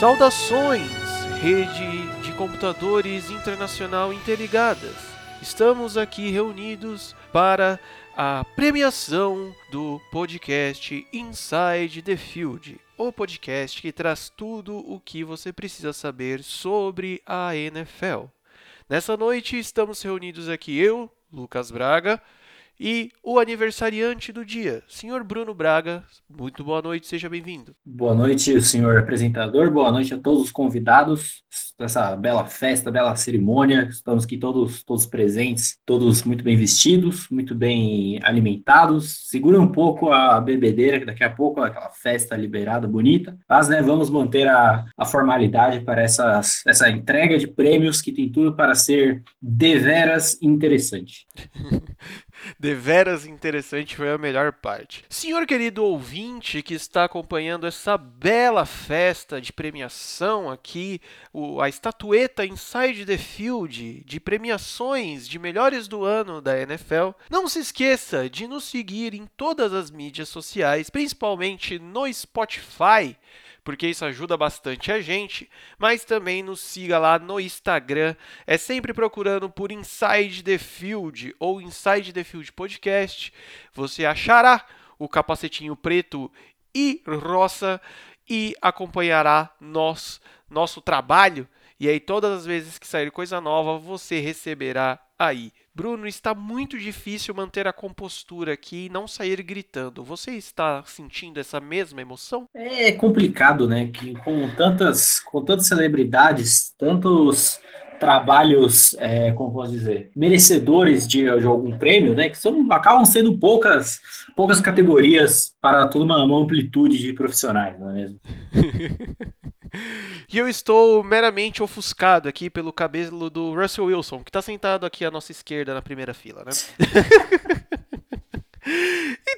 Saudações, rede de computadores internacional interligadas. Estamos aqui reunidos para a premiação do podcast Inside the Field, o podcast que traz tudo o que você precisa saber sobre a NFL. Nessa noite estamos reunidos aqui eu, Lucas Braga, e o aniversariante do dia, senhor Bruno Braga. Muito boa noite, seja bem-vindo. Boa noite, senhor apresentador. Boa noite a todos os convidados dessa bela festa, bela cerimônia. Estamos aqui todos, todos presentes, todos muito bem vestidos, muito bem alimentados. Segura um pouco a bebedeira, que daqui a pouco é aquela festa liberada, bonita. Mas, né, vamos manter a, a formalidade para essas, essa entrega de prêmios que tem tudo para ser deveras interessante. Deveras interessante foi a melhor parte. Senhor querido ouvinte que está acompanhando essa bela festa de premiação aqui, a estatueta Inside the Field de premiações de melhores do ano da NFL, não se esqueça de nos seguir em todas as mídias sociais, principalmente no Spotify porque isso ajuda bastante a gente, mas também nos siga lá no Instagram. É sempre procurando por Inside the Field ou Inside the Field Podcast. Você achará o capacetinho preto e roça e acompanhará nós, nosso trabalho. E aí, todas as vezes que sair coisa nova, você receberá aí. Bruno, está muito difícil manter a compostura aqui e não sair gritando. Você está sentindo essa mesma emoção? É complicado, né? Que com tantas, com tantas celebridades, tantos trabalhos, é, como posso dizer, merecedores de, de, algum prêmio, né? Que são, acabam sendo poucas, poucas categorias para toda uma, uma amplitude de profissionais, não é mesmo? E eu estou meramente ofuscado aqui pelo cabelo do Russell Wilson, que está sentado aqui à nossa esquerda na primeira fila, né?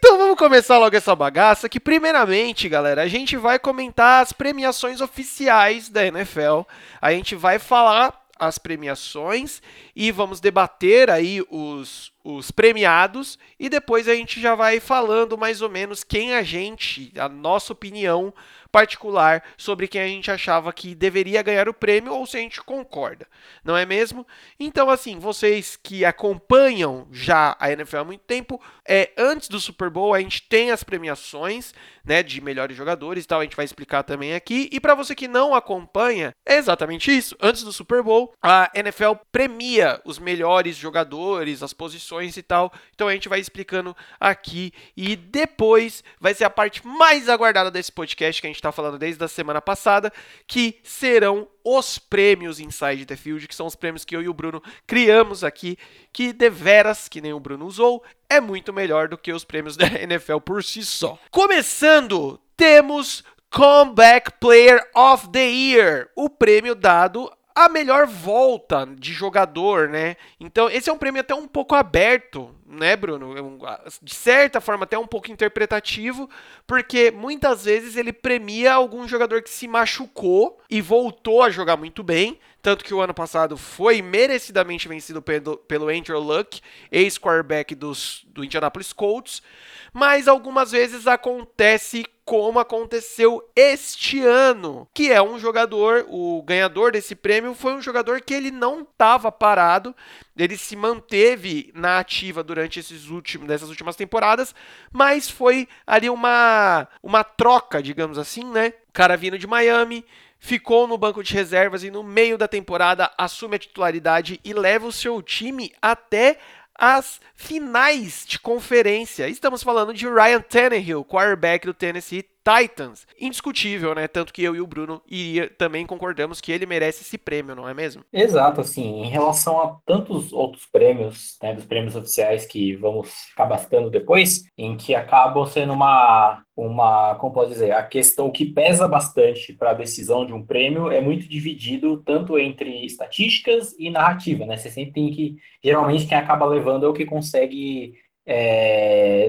Então vamos começar logo essa bagaça. Que primeiramente, galera, a gente vai comentar as premiações oficiais da NFL. A gente vai falar as premiações e vamos debater aí os, os premiados e depois a gente já vai falando mais ou menos quem a gente, a nossa opinião particular sobre quem a gente achava que deveria ganhar o prêmio ou se a gente concorda, não é mesmo? Então, assim, vocês que acompanham já a NFL há muito tempo, é, antes do Super Bowl a gente tem as premiações né, de melhores jogadores e tal, a gente vai explicar também aqui. E para você que não acompanha, é exatamente isso. Antes do Super Bowl, a NFL premia os melhores jogadores, as posições e tal. Então a gente vai explicando aqui e depois vai ser a parte mais aguardada desse podcast que a gente está falando desde a semana passada, que serão os prêmios Inside the Field, que são os prêmios que eu e o Bruno criamos aqui, que deveras, que nem o Bruno usou, é muito melhor do que os prêmios da NFL por si só. Começando, temos Comeback Player of the Year, o prêmio dado a melhor volta de jogador, né? Então, esse é um prêmio até um pouco aberto, né, Bruno? É de certa forma, até um pouco interpretativo, porque muitas vezes ele premia algum jogador que se machucou e voltou a jogar muito bem. Tanto que o ano passado foi merecidamente vencido pelo, pelo Andrew Luck, ex-quarterback do Indianapolis Colts. Mas algumas vezes acontece como aconteceu este ano, que é um jogador, o ganhador desse prêmio foi um jogador que ele não estava parado, ele se manteve na ativa durante esses últimos, dessas últimas temporadas, mas foi ali uma, uma troca, digamos assim, né? O cara vindo de Miami, ficou no banco de reservas e no meio da temporada assume a titularidade e leva o seu time até as finais de conferência. Estamos falando de Ryan Tannehill, quarterback do Tennessee Titans. Indiscutível, né? Tanto que eu e o Bruno iria, também concordamos que ele merece esse prêmio, não é mesmo? Exato, assim, em relação a tantos outros prêmios, né, dos prêmios oficiais que vamos ficar bastando depois, em que acabam sendo uma, uma, como pode dizer, a questão que pesa bastante para a decisão de um prêmio é muito dividido tanto entre estatísticas e narrativa, né? Você sempre tem que, geralmente quem acaba levando é o que consegue é,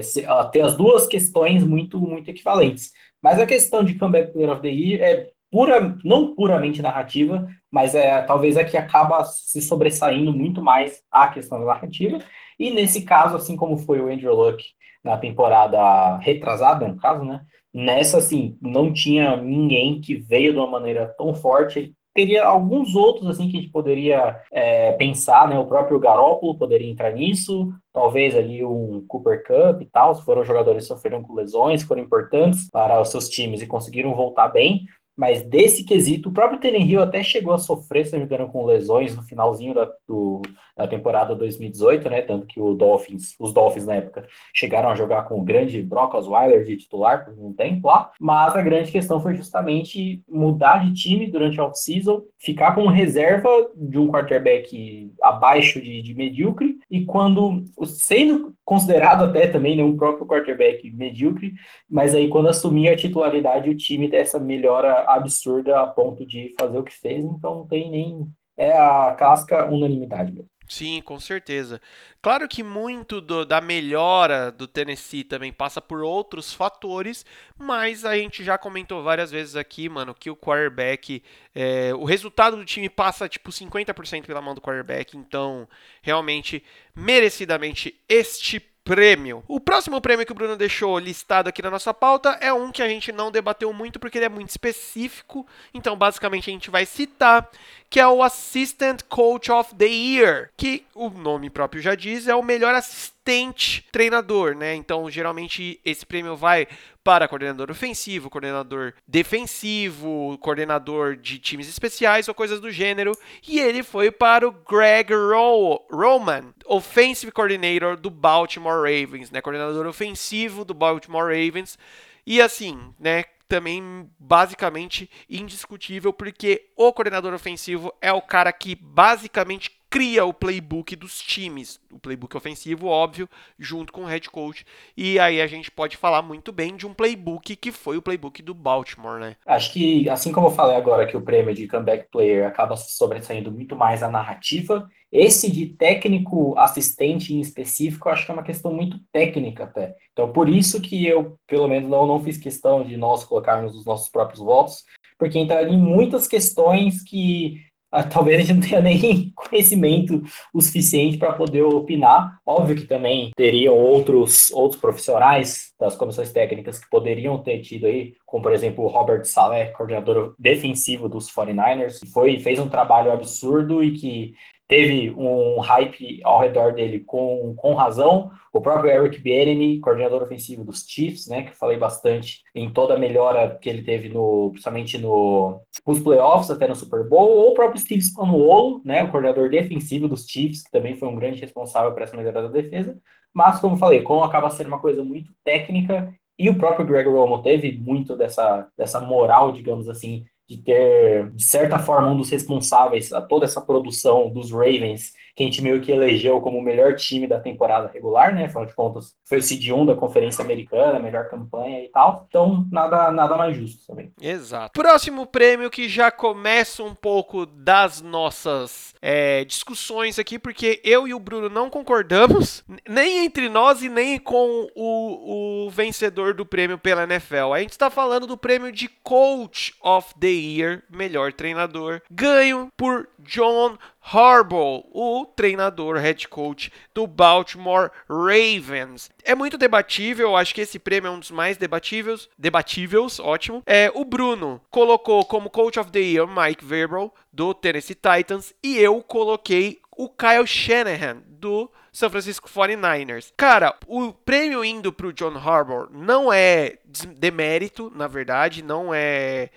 ter as duas questões muito, muito equivalentes. Mas a questão de Comeback Player of the Year é pura, não puramente narrativa, mas é talvez é que acaba se sobressaindo muito mais a questão da narrativa. E nesse caso, assim como foi o Andrew Luck na temporada retrasada, no caso, né? Nessa, assim, não tinha ninguém que veio de uma maneira tão forte. Teria alguns outros, assim, que a gente poderia é, pensar, né? O próprio Garópolo poderia entrar nisso, talvez ali um Cooper Cup e tal, se foram jogadores que sofreram com lesões, foram importantes para os seus times e conseguiram voltar bem. Mas desse quesito, o próprio Hill até chegou a sofrer, se não com lesões no finalzinho da, do, da temporada 2018, né? Tanto que o Dolphins, os Dolphins na época chegaram a jogar com o grande Brock Osweiler de titular por um tempo lá. Mas a grande questão foi justamente mudar de time durante a off-season, ficar como reserva de um quarterback abaixo de, de medíocre, e quando, sendo considerado até também né, um próprio quarterback medíocre, mas aí quando assumir a titularidade, o time dessa melhora absurda a ponto de fazer o que fez, então não tem nem. É a casca unanimidade mesmo. Sim, com certeza. Claro que muito do, da melhora do Tennessee também passa por outros fatores, mas a gente já comentou várias vezes aqui, mano, que o quarterback, é, o resultado do time passa tipo 50% pela mão do quarterback, então realmente, merecidamente, este prêmio. O próximo prêmio que o Bruno deixou listado aqui na nossa pauta é um que a gente não debateu muito porque ele é muito específico. Então, basicamente, a gente vai citar que é o Assistant Coach of the Year, que o nome próprio já diz, é o melhor assistente treinador, né? Então, geralmente esse prêmio vai para coordenador ofensivo, coordenador defensivo, coordenador de times especiais ou coisas do gênero. E ele foi para o Greg Ro Roman, Offensive Coordinator do Baltimore Ravens, né? Coordenador ofensivo do Baltimore Ravens. E assim, né? Também basicamente indiscutível, porque o coordenador ofensivo é o cara que basicamente cria o playbook dos times, o playbook ofensivo, óbvio, junto com o head coach. E aí a gente pode falar muito bem de um playbook que foi o playbook do Baltimore, né? Acho que, assim como eu falei agora que o prêmio de comeback player acaba sobressaindo muito mais a narrativa, esse de técnico assistente em específico, acho que é uma questão muito técnica até. Então, por isso que eu, pelo menos, não, não fiz questão de nós colocarmos os nossos próprios votos, porque entraria em muitas questões que talvez a gente não tenha nem conhecimento o suficiente para poder opinar. Óbvio que também teriam outros, outros profissionais das comissões técnicas que poderiam ter tido aí, como por exemplo o Robert Saleh, coordenador defensivo dos 49ers, que foi, fez um trabalho absurdo e que teve um hype ao redor dele com, com razão. O próprio Eric Bieniemy, coordenador ofensivo dos Chiefs, né, que eu falei bastante em toda a melhora que ele teve no, principalmente no, nos playoffs, até no Super Bowl, ou o próprio Steve Spagnuolo, né, o coordenador defensivo dos Chiefs, que também foi um grande responsável por essa melhora da defesa. Mas, como falei, como acaba sendo uma coisa muito técnica, e o próprio Greg Roman teve muito dessa, dessa moral, digamos assim, de ter, de certa forma, um dos responsáveis a toda essa produção dos Ravens que a gente meio que elegeu como o melhor time da temporada regular, né? Afinal de contas, foi o seed 1 da Conferência Americana, melhor campanha e tal. Então, nada, nada mais justo também. Exato. Próximo prêmio que já começa um pouco das nossas é, discussões aqui, porque eu e o Bruno não concordamos, nem entre nós e nem com o, o vencedor do prêmio pela NFL. A gente está falando do prêmio de Coach of the Year, melhor treinador, ganho por John Harbaugh, o treinador, head coach do Baltimore Ravens. É muito debatível, acho que esse prêmio é um dos mais debatíveis, debatíveis, ótimo. É, o Bruno colocou como coach of the year Mike Vrabel do Tennessee Titans e eu coloquei o Kyle Shanahan do São Francisco 49ers. Cara, o prêmio indo para o John Harbaugh não é demérito, na verdade, não é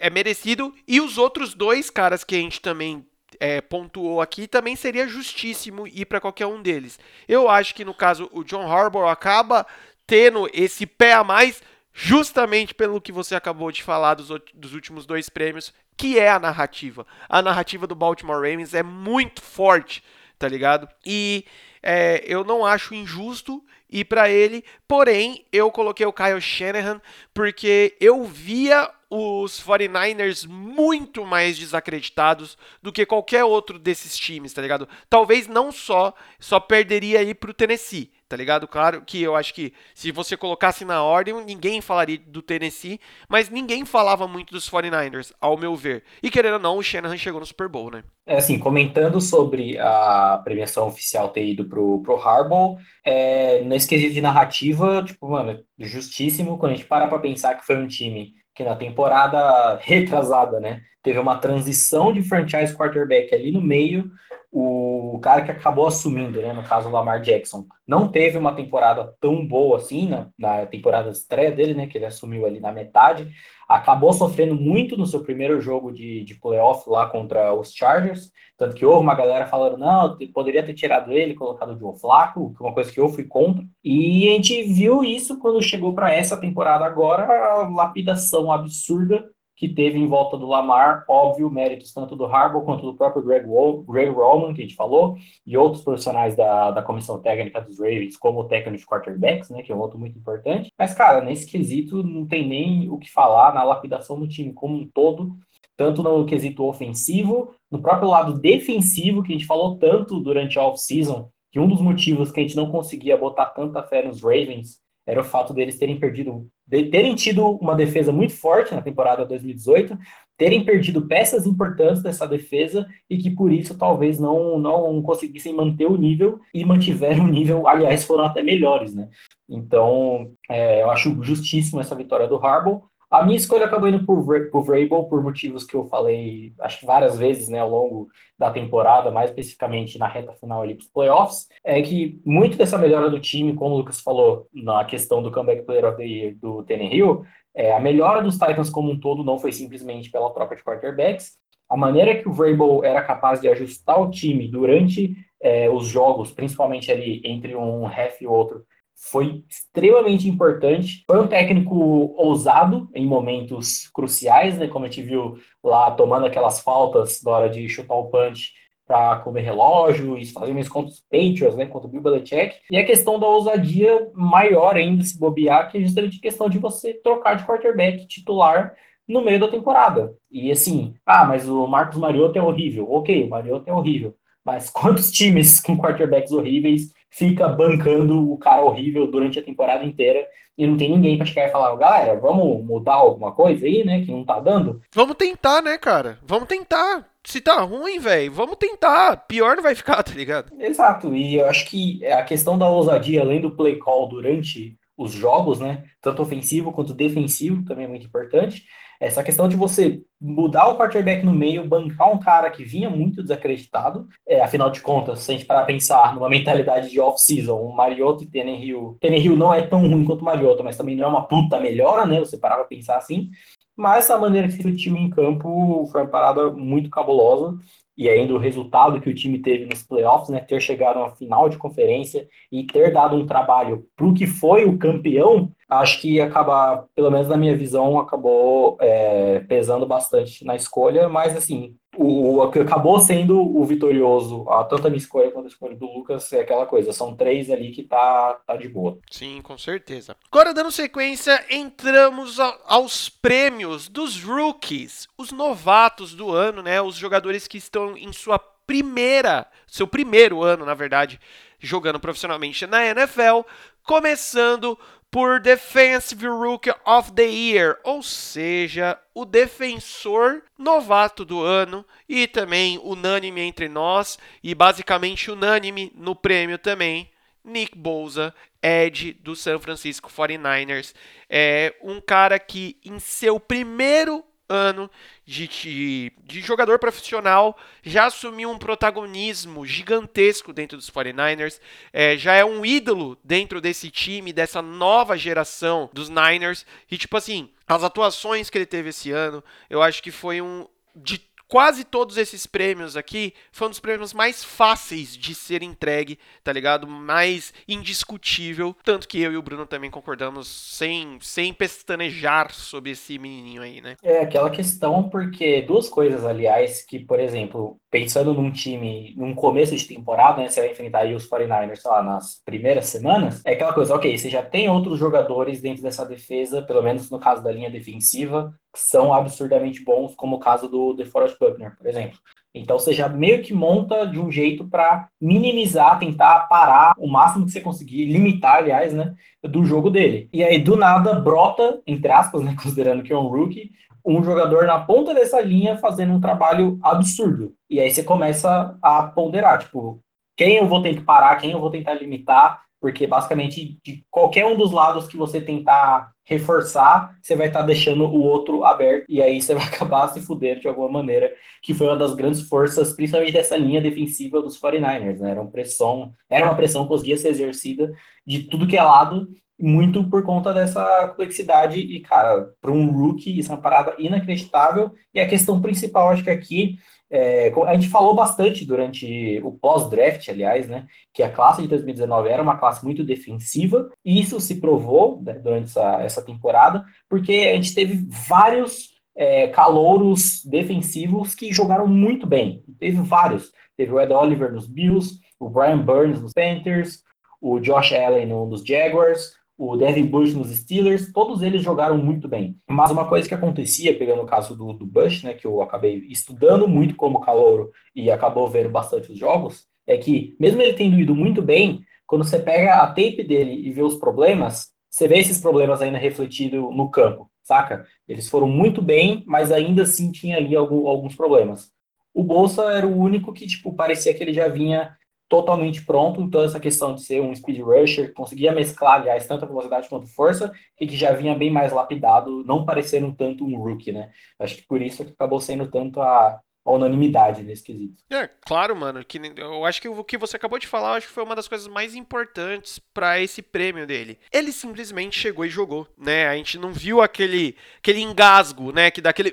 é merecido. E os outros dois caras que a gente também é, pontuou aqui, também seria justíssimo ir para qualquer um deles. Eu acho que no caso o John Harbaugh acaba tendo esse pé a mais justamente pelo que você acabou de falar dos, dos últimos dois prêmios, que é a narrativa. A narrativa do Baltimore Ravens é muito forte, tá ligado? E é, eu não acho injusto ir para ele, porém eu coloquei o Kyle Shanahan porque eu via os 49ers muito mais desacreditados do que qualquer outro desses times, tá ligado? Talvez não só, só perderia aí pro Tennessee, tá ligado? Claro que eu acho que se você colocasse na ordem, ninguém falaria do Tennessee, mas ninguém falava muito dos 49ers, ao meu ver. E querendo ou não, o Shanahan chegou no Super Bowl, né? É assim, comentando sobre a premiação oficial ter ido pro, pro Harbaugh, é, nesse de narrativa, tipo, mano, justíssimo quando a gente para pra pensar que foi um time que na temporada retrasada, né, teve uma transição de franchise quarterback ali no meio, o cara que acabou assumindo, né, no caso o Lamar Jackson, não teve uma temporada tão boa assim, na, na temporada estreia dele, né, que ele assumiu ali na metade, acabou sofrendo muito no seu primeiro jogo de, de playoff lá contra os Chargers, tanto que houve uma galera falando, não, poderia ter tirado ele, colocado o Joe Flaco, que é uma coisa que eu fui contra, e a gente viu isso quando chegou para essa temporada agora, a lapidação absurda que teve em volta do Lamar, óbvio, méritos tanto do Harbaugh quanto do próprio Greg, Wall, Greg Roman, que a gente falou, e outros profissionais da, da comissão técnica dos Ravens, como o técnico de quarterbacks, né, que é um outro muito importante. Mas, cara, nesse quesito não tem nem o que falar na lapidação do time como um todo, tanto no quesito ofensivo, no próprio lado defensivo, que a gente falou tanto durante a off-season, que um dos motivos que a gente não conseguia botar tanta fé nos Ravens era o fato deles terem perdido, de terem tido uma defesa muito forte na temporada 2018, terem perdido peças importantes dessa defesa e que por isso talvez não, não conseguissem manter o nível e mantiveram o nível, aliás, foram até melhores, né? Então, é, eu acho justíssimo essa vitória do Harbaugh. A minha escolha acabou indo por, por Vrabel por motivos que eu falei, acho que várias vezes, né, ao longo da temporada, mais especificamente na reta final ali dos playoffs, é que muito dessa melhora do time, como o Lucas falou na questão do comeback player of the year do Hill, é, a melhora dos Titans como um todo não foi simplesmente pela troca de quarterbacks, a maneira que o Vrabel era capaz de ajustar o time durante é, os jogos, principalmente ali entre um half e outro, foi extremamente importante. Foi um técnico ousado em momentos cruciais, né? Como a gente viu lá tomando aquelas faltas na hora de chutar o punch para comer relógio e fazer isso contra os Patriots, né? Contra o Bill Belichick. E a questão da ousadia maior ainda se bobear, que é justamente a questão de você trocar de quarterback titular no meio da temporada. E assim, ah, mas o Marcos Mariota é horrível. Ok, o Mariota é horrível. Mas quantos times com quarterbacks horríveis fica bancando o cara horrível durante a temporada inteira e não tem ninguém para chegar e falar, galera, vamos mudar alguma coisa aí, né, que não tá dando? Vamos tentar, né, cara? Vamos tentar. Se tá ruim, velho, vamos tentar. Pior não vai ficar, tá ligado? Exato. E eu acho que a questão da ousadia, além do play call durante os jogos, né, tanto ofensivo quanto defensivo, também é muito importante. Essa questão de você mudar o quarterback no meio, bancar um cara que vinha muito desacreditado, é, afinal de contas, se a gente parar pensar numa mentalidade de off-season, o Mariota e Tannehill, Tannehill não é tão ruim quanto o Mariota, mas também não é uma puta melhora, né, você parar pra pensar assim, mas a maneira que o time em campo foi uma parada muito cabulosa, e ainda o resultado que o time teve nos playoffs, né, ter chegado à final de conferência e ter dado um trabalho para o que foi o campeão, acho que acaba, pelo menos na minha visão, acabou é, pesando bastante na escolha, mas assim, o, o que acabou sendo o vitorioso, a, tanto a minha escolha quanto a escolha do Lucas, é aquela coisa, são três ali que tá, tá de boa. Sim, com certeza. Agora, dando sequência, entramos a, aos prêmios dos rookies, os novatos do ano, né? Os jogadores que estão em sua primeira, seu primeiro ano, na verdade, jogando profissionalmente na NFL, começando por Defensive Rookie of the Year, ou seja, o defensor novato do ano e também unânime entre nós e basicamente unânime no prêmio também. Nick Bosa, Ed do San Francisco 49ers, é um cara que em seu primeiro ano de, de, de, jogador profissional, já assumiu um protagonismo gigantesco dentro dos 49ers, é, já é um ídolo dentro desse time, dessa nova geração dos Niners. E, tipo assim, as atuações que ele teve esse ano, eu acho que foi um. De quase todos esses prêmios aqui foi um dos prêmios mais fáceis de ser entregue, tá ligado? Mais indiscutível. Tanto que eu e o Bruno também concordamos sem, sem pestanejar sobre esse menininho aí, né? É aquela questão, porque duas coisas, aliás, que, por exemplo, pensando num time, num começo de temporada, né? Você vai enfrentar aí os 49ers, sei lá, nas primeiras semanas, é aquela coisa, ok, você já tem outros jogadores dentro dessa defesa, pelo menos no caso da linha defensiva, são absurdamente bons, como o caso do DeForest Buckner, por exemplo. Então você já meio que monta de um jeito para minimizar, tentar parar o máximo que você conseguir, limitar, aliás, né, do jogo dele. E aí do nada brota, entre aspas, né, considerando que é um rookie, um jogador na ponta dessa linha fazendo um trabalho absurdo. E aí você começa a ponderar, tipo, quem eu vou ter que parar, quem eu vou tentar limitar, porque basicamente de qualquer um dos lados que você tentar reforçar, você vai estar tá deixando o outro aberto e aí você vai acabar se fudendo de alguma maneira, que foi uma das grandes forças, principalmente dessa linha defensiva dos 49ers, né? Era uma pressão, era uma pressão que conseguia ser exercida de tudo que é lado, muito por conta dessa complexidade e, cara, para um rookie, isso é uma parada inacreditável, e a questão principal, acho que aqui é, a gente falou bastante durante o pós-draft, aliás, né, que a classe de 2019 era uma classe muito defensiva, e isso se provou né, durante essa, essa temporada, porque a gente teve vários é, calouros defensivos que jogaram muito bem. Teve vários. Teve o Ed Oliver nos Bills, o Brian Burns nos Panthers, o Josh Allen nos Jaguars, o Devin Bush nos Steelers, todos eles jogaram muito bem. Mas uma coisa que acontecia, pegando o caso do, do Bush, né, que eu acabei estudando muito como calouro e acabou vendo bastante os jogos, é que mesmo ele tendo ido muito bem, quando você pega a tape dele e vê os problemas, você vê esses problemas ainda refletidos no campo, saca? Eles foram muito bem, mas ainda assim tinha ali algum, alguns problemas. O Bolsa era o único que, tipo, parecia que ele já vinha totalmente pronto, então essa questão de ser um speed rusher, conseguia mesclar, aliás, tanto a velocidade quanto força, e que já vinha bem mais lapidado, não parecendo tanto um rookie, né? Acho que por isso que acabou sendo tanto a, a unanimidade nesse quesito. É, claro, mano, que eu acho que o que você acabou de falar, acho que foi uma das coisas mais importantes para esse prêmio dele. Ele simplesmente chegou e jogou, né? A gente não viu aquele aquele engasgo, né, que daquele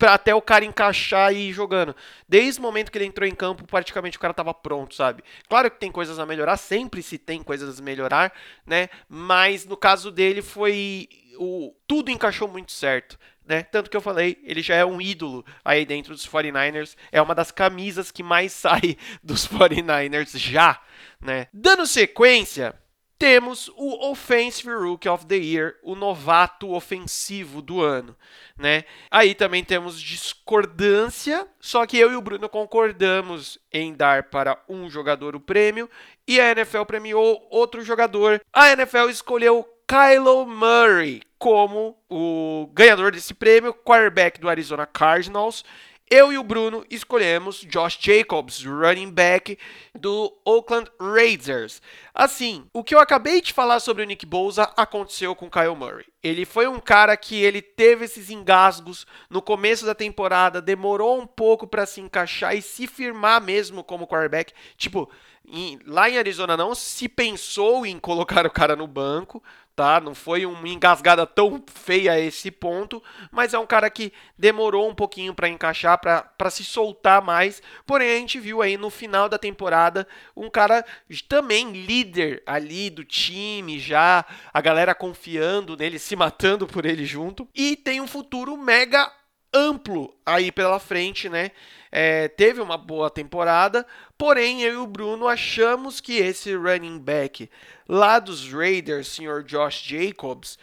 pra até o cara encaixar e ir jogando. Desde o momento que ele entrou em campo, praticamente o cara tava pronto, sabe? Claro que tem coisas a melhorar, sempre se tem coisas a melhorar, né? Mas no caso dele foi o tudo encaixou muito certo. Né? Tanto que eu falei, ele já é um ídolo aí dentro dos 49ers. É uma das camisas que mais sai dos 49ers já, né? Dando sequência, temos o Offensive Rookie of the Year, o novato ofensivo do ano, né? Aí também temos discordância, só que eu e o Bruno concordamos em dar para um jogador o prêmio e a NFL premiou outro jogador. A NFL escolheu Kylo Murray como o ganhador desse prêmio, quarterback do Arizona Cardinals. Eu e o Bruno escolhemos Josh Jacobs, running back do Oakland Raiders. Assim, o que eu acabei de falar sobre o Nick Bosa aconteceu com Kyle Murray. Ele foi um cara que ele teve esses engasgos no começo da temporada, demorou um pouco para se encaixar e se firmar mesmo como quarterback. Tipo, em, lá em Arizona não se pensou em colocar o cara no banco, tá? Não foi uma engasgada tão feia a esse ponto, mas é um cara que demorou um pouquinho para encaixar, para se soltar mais. Porém, a gente viu aí no final da temporada um cara também líder ali do time, já a galera confiando nele, se matando por ele junto, e tem um futuro mega amplo aí pela frente, né? É, teve uma boa temporada, porém eu e o Bruno achamos que esse running back lá dos Raiders, senhor Josh Jacobs,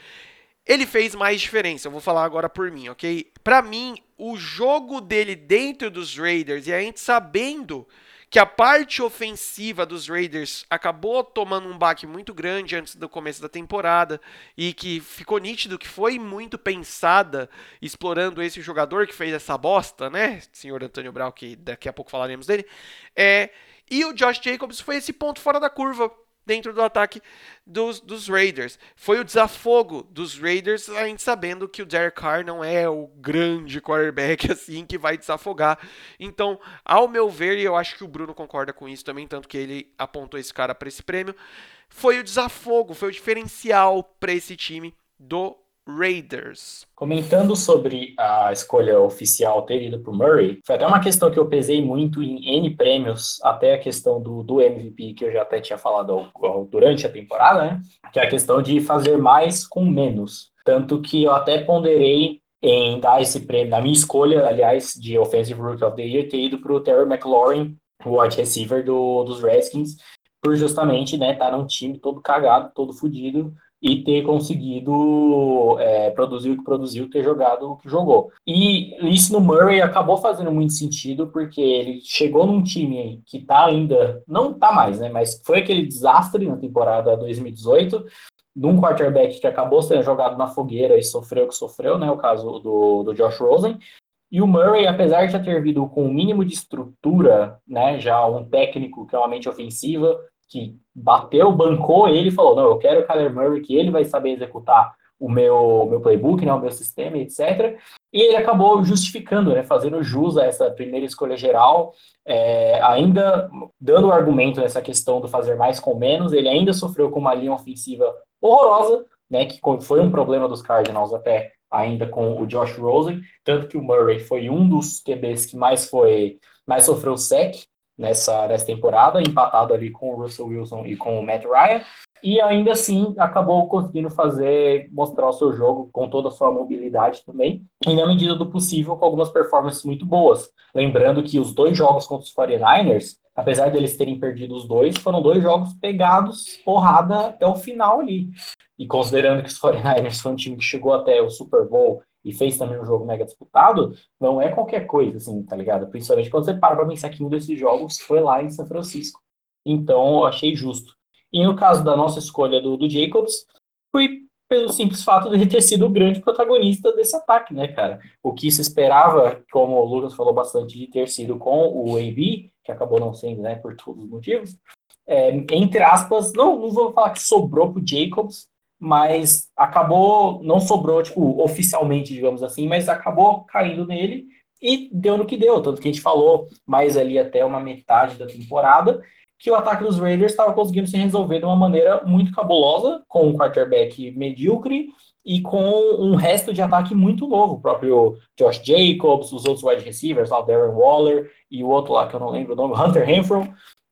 ele fez mais diferença. Eu vou falar agora por mim, ok? Para mim, o jogo dele dentro dos Raiders e a gente sabendo que a parte ofensiva dos Raiders acabou tomando um baque muito grande antes do começo da temporada e que ficou nítido que foi muito pensada explorando esse jogador que fez essa bosta, né, senhor Antônio Brau, que daqui a pouco falaremos dele, é, e o Josh Jacobs foi esse ponto fora da curva dentro do ataque dos, dos Raiders. Foi o desafogo dos Raiders, a gente sabendo que o Derek Carr não é o grande quarterback assim que vai desafogar. Então, ao meu ver, e eu acho que o Bruno concorda com isso também, tanto que ele apontou esse cara para esse prêmio, foi o desafogo, foi o diferencial para esse time do Raiders. Comentando sobre a escolha oficial ter ido para o Murray, foi até uma questão que eu pesei muito em N prêmios, até a questão do, do MVP, que eu já até tinha falado durante a temporada, né? Que é a questão de fazer mais com menos. Tanto que eu até ponderei em dar esse prêmio, na minha escolha, aliás, de Offensive Rookie of the Year, ter ido para o Terry McLaurin, o wide receiver do, dos Redskins, por justamente né, estar tá num time todo cagado, todo fodido, e ter conseguido é, produzir o que produziu, ter jogado o que jogou. E isso no Murray acabou fazendo muito sentido, porque ele chegou num time que tá ainda, não tá mais, né? Mas foi aquele desastre na temporada 2018, num quarterback que acabou sendo jogado na fogueira e sofreu o que sofreu, né? O caso do, do Josh Rosen. E o Murray, apesar de já ter vindo com o um mínimo de estrutura, né, já um técnico que é uma mente ofensiva, que bateu, bancou ele e falou: Não, eu quero o Kyler Murray, que ele vai saber executar o meu, meu playbook, né, o meu sistema, etc. E ele acabou justificando, né, fazendo jus a essa primeira escolha geral, é, ainda dando argumento nessa questão do fazer mais com menos. Ele ainda sofreu com uma linha ofensiva horrorosa, né, que foi um problema dos Cardinals até ainda com o Josh Rosen, tanto que o Murray foi um dos QBs que mais foi mais sofreu sec nessa, nessa temporada, empatado ali com o Russell Wilson e com o Matt Ryan, e ainda assim acabou conseguindo fazer, mostrar o seu jogo com toda a sua mobilidade também, e na medida do possível com algumas performances muito boas. Lembrando que os dois jogos contra os 49ers, apesar deles terem perdido os dois, foram dois jogos pegados, porrada até o final ali. E considerando que os 49ers foi um time que chegou até o Super Bowl e fez também um jogo mega disputado, não é qualquer coisa, assim, tá ligado? Principalmente quando você para pra pensar que um desses jogos foi lá em São Francisco. Então, eu achei justo. E no caso da nossa escolha do, do Jacobs, foi pelo simples fato de ele ter sido o grande protagonista desse ataque, né, cara? O que se esperava, como o Lucas falou bastante, de ter sido com o AB, que acabou não sendo, né, por todos os motivos, é, entre aspas, não, não vou falar que sobrou pro Jacobs, mas acabou, não sobrou, tipo, oficialmente, digamos assim, mas acabou caindo nele e deu no que deu. Tanto que a gente falou mais ali até uma metade da temporada que o ataque dos Raiders estava conseguindo se resolver de uma maneira muito cabulosa, com um quarterback medíocre e com um resto de ataque muito novo. O próprio Josh Jacobs, os outros wide receivers, o Darren Waller e o outro lá que eu não lembro o nome, Hunter Renfro,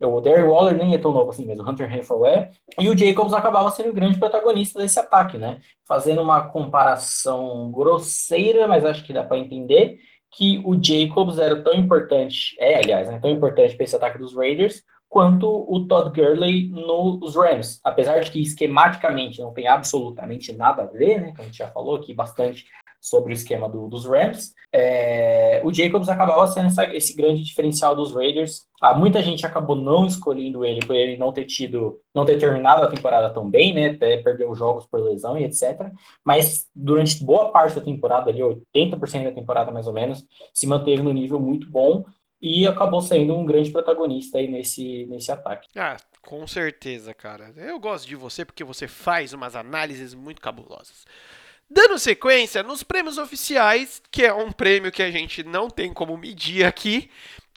o Darren Waller nem é tão novo assim, mas o Hunter Renfrew é. E o Jacobs acabava sendo o grande protagonista desse ataque, né? Fazendo uma comparação grosseira, mas acho que dá para entender que o Jacobs era tão importante, é, aliás, né, tão importante para esse ataque dos Raiders, quanto o Todd Gurley nos Rams. Apesar de que esquematicamente não tem absolutamente nada a ver, né? Como a gente já falou aqui bastante sobre o esquema do, dos Rams, é, o Jacobs acabava sendo essa, esse grande diferencial dos Raiders. Ah, muita gente acabou não escolhendo ele por ele não ter tido, não ter terminado a temporada tão bem, né? Até perdeu jogos por lesão e etc. Mas durante boa parte da temporada, ali, 80% da temporada mais ou menos, se manteve no nível muito bom e acabou sendo um grande protagonista aí nesse, nesse ataque. Ah, com certeza, cara. Eu gosto de você porque você faz umas análises muito cabulosas. Dando sequência, nos prêmios oficiais, que é um prêmio que a gente não tem como medir aqui,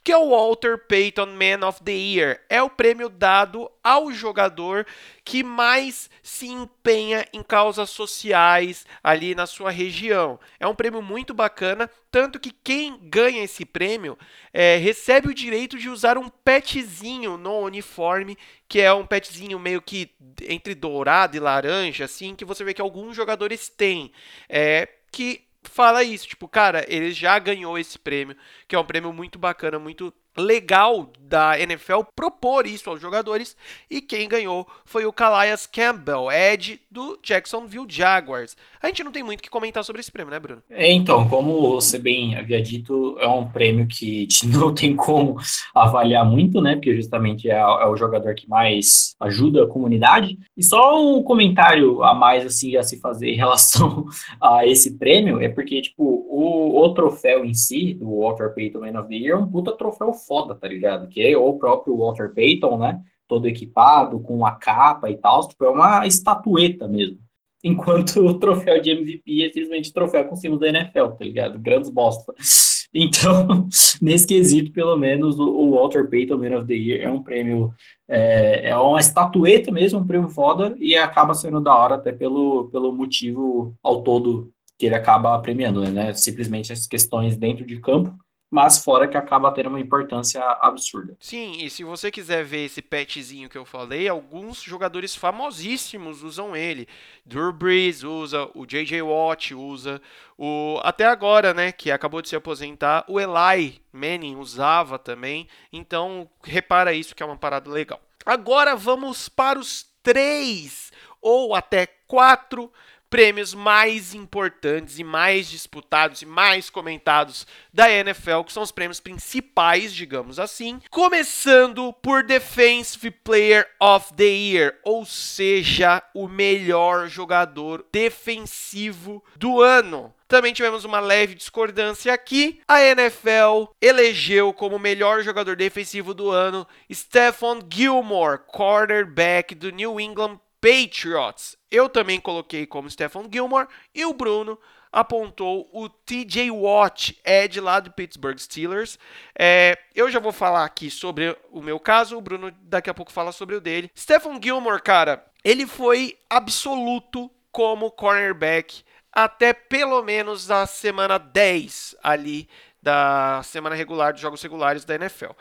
que é o Walter Payton Man of the Year. É o prêmio dado ao jogador que mais se empenha em causas sociais ali na sua região. É um prêmio muito bacana, tanto que quem ganha esse prêmio é, recebe o direito de usar um petzinho no uniforme, que é um petzinho meio que entre dourado e laranja, assim, que você vê que alguns jogadores têm. É, que fala isso, tipo, cara, ele já ganhou esse prêmio, que é um prêmio muito bacana, muito legal da NFL propor isso aos jogadores e quem ganhou foi o Calais Campbell, Ed do Jacksonville Jaguars. A gente não tem muito que comentar sobre esse prêmio, né, Bruno? É, então, como você bem havia dito, é um prêmio que não tem como avaliar muito, né, porque justamente é, é o jogador que mais ajuda a comunidade. E só um comentário a mais, assim, a se fazer em relação a esse prêmio, é porque, tipo, o, o troféu em si, do Walter Payton Man of the Year, é um puta troféu foda, tá ligado? Que é o próprio Walter Payton, né? Todo equipado, com a capa e tal, tipo, é uma estatueta mesmo. Enquanto o troféu de MVP é simplesmente troféu com símbolo da NFL, tá ligado? Grandes bosta. Então, nesse quesito, pelo menos, o Walter Payton Man of the Year é um prêmio, é, é uma estatueta mesmo, um prêmio foda, e acaba sendo da hora até pelo, pelo motivo ao todo que ele acaba premiando, né? Simplesmente as questões dentro de campo mas fora que acaba tendo uma importância absurda. Sim, e se você quiser ver esse petzinho que eu falei, alguns jogadores famosíssimos usam ele. Drew Brees usa, o JJ Watt usa, o até agora, né, que acabou de se aposentar, o Eli Manning usava também. Então, repara isso que é uma parada legal. Agora vamos para os três ou até quatro prêmios mais importantes e mais disputados e mais comentados da NFL, que são os prêmios principais, digamos assim, começando por Defensive Player of the Year, ou seja, o melhor jogador defensivo do ano. Também tivemos uma leve discordância aqui. A NFL elegeu como melhor jogador defensivo do ano Stephon Gilmore, quarterback do New England Patriots. Eu também coloquei como Stephon Gilmore e o Bruno apontou o TJ Watt, Ed lá do Pittsburgh Steelers. É, eu já vou falar aqui sobre o meu caso, o Bruno daqui a pouco fala sobre o dele. Stephon Gilmore, cara, ele foi absoluto como cornerback até pelo menos a semana 10 ali da semana regular dos jogos regulares da NFL.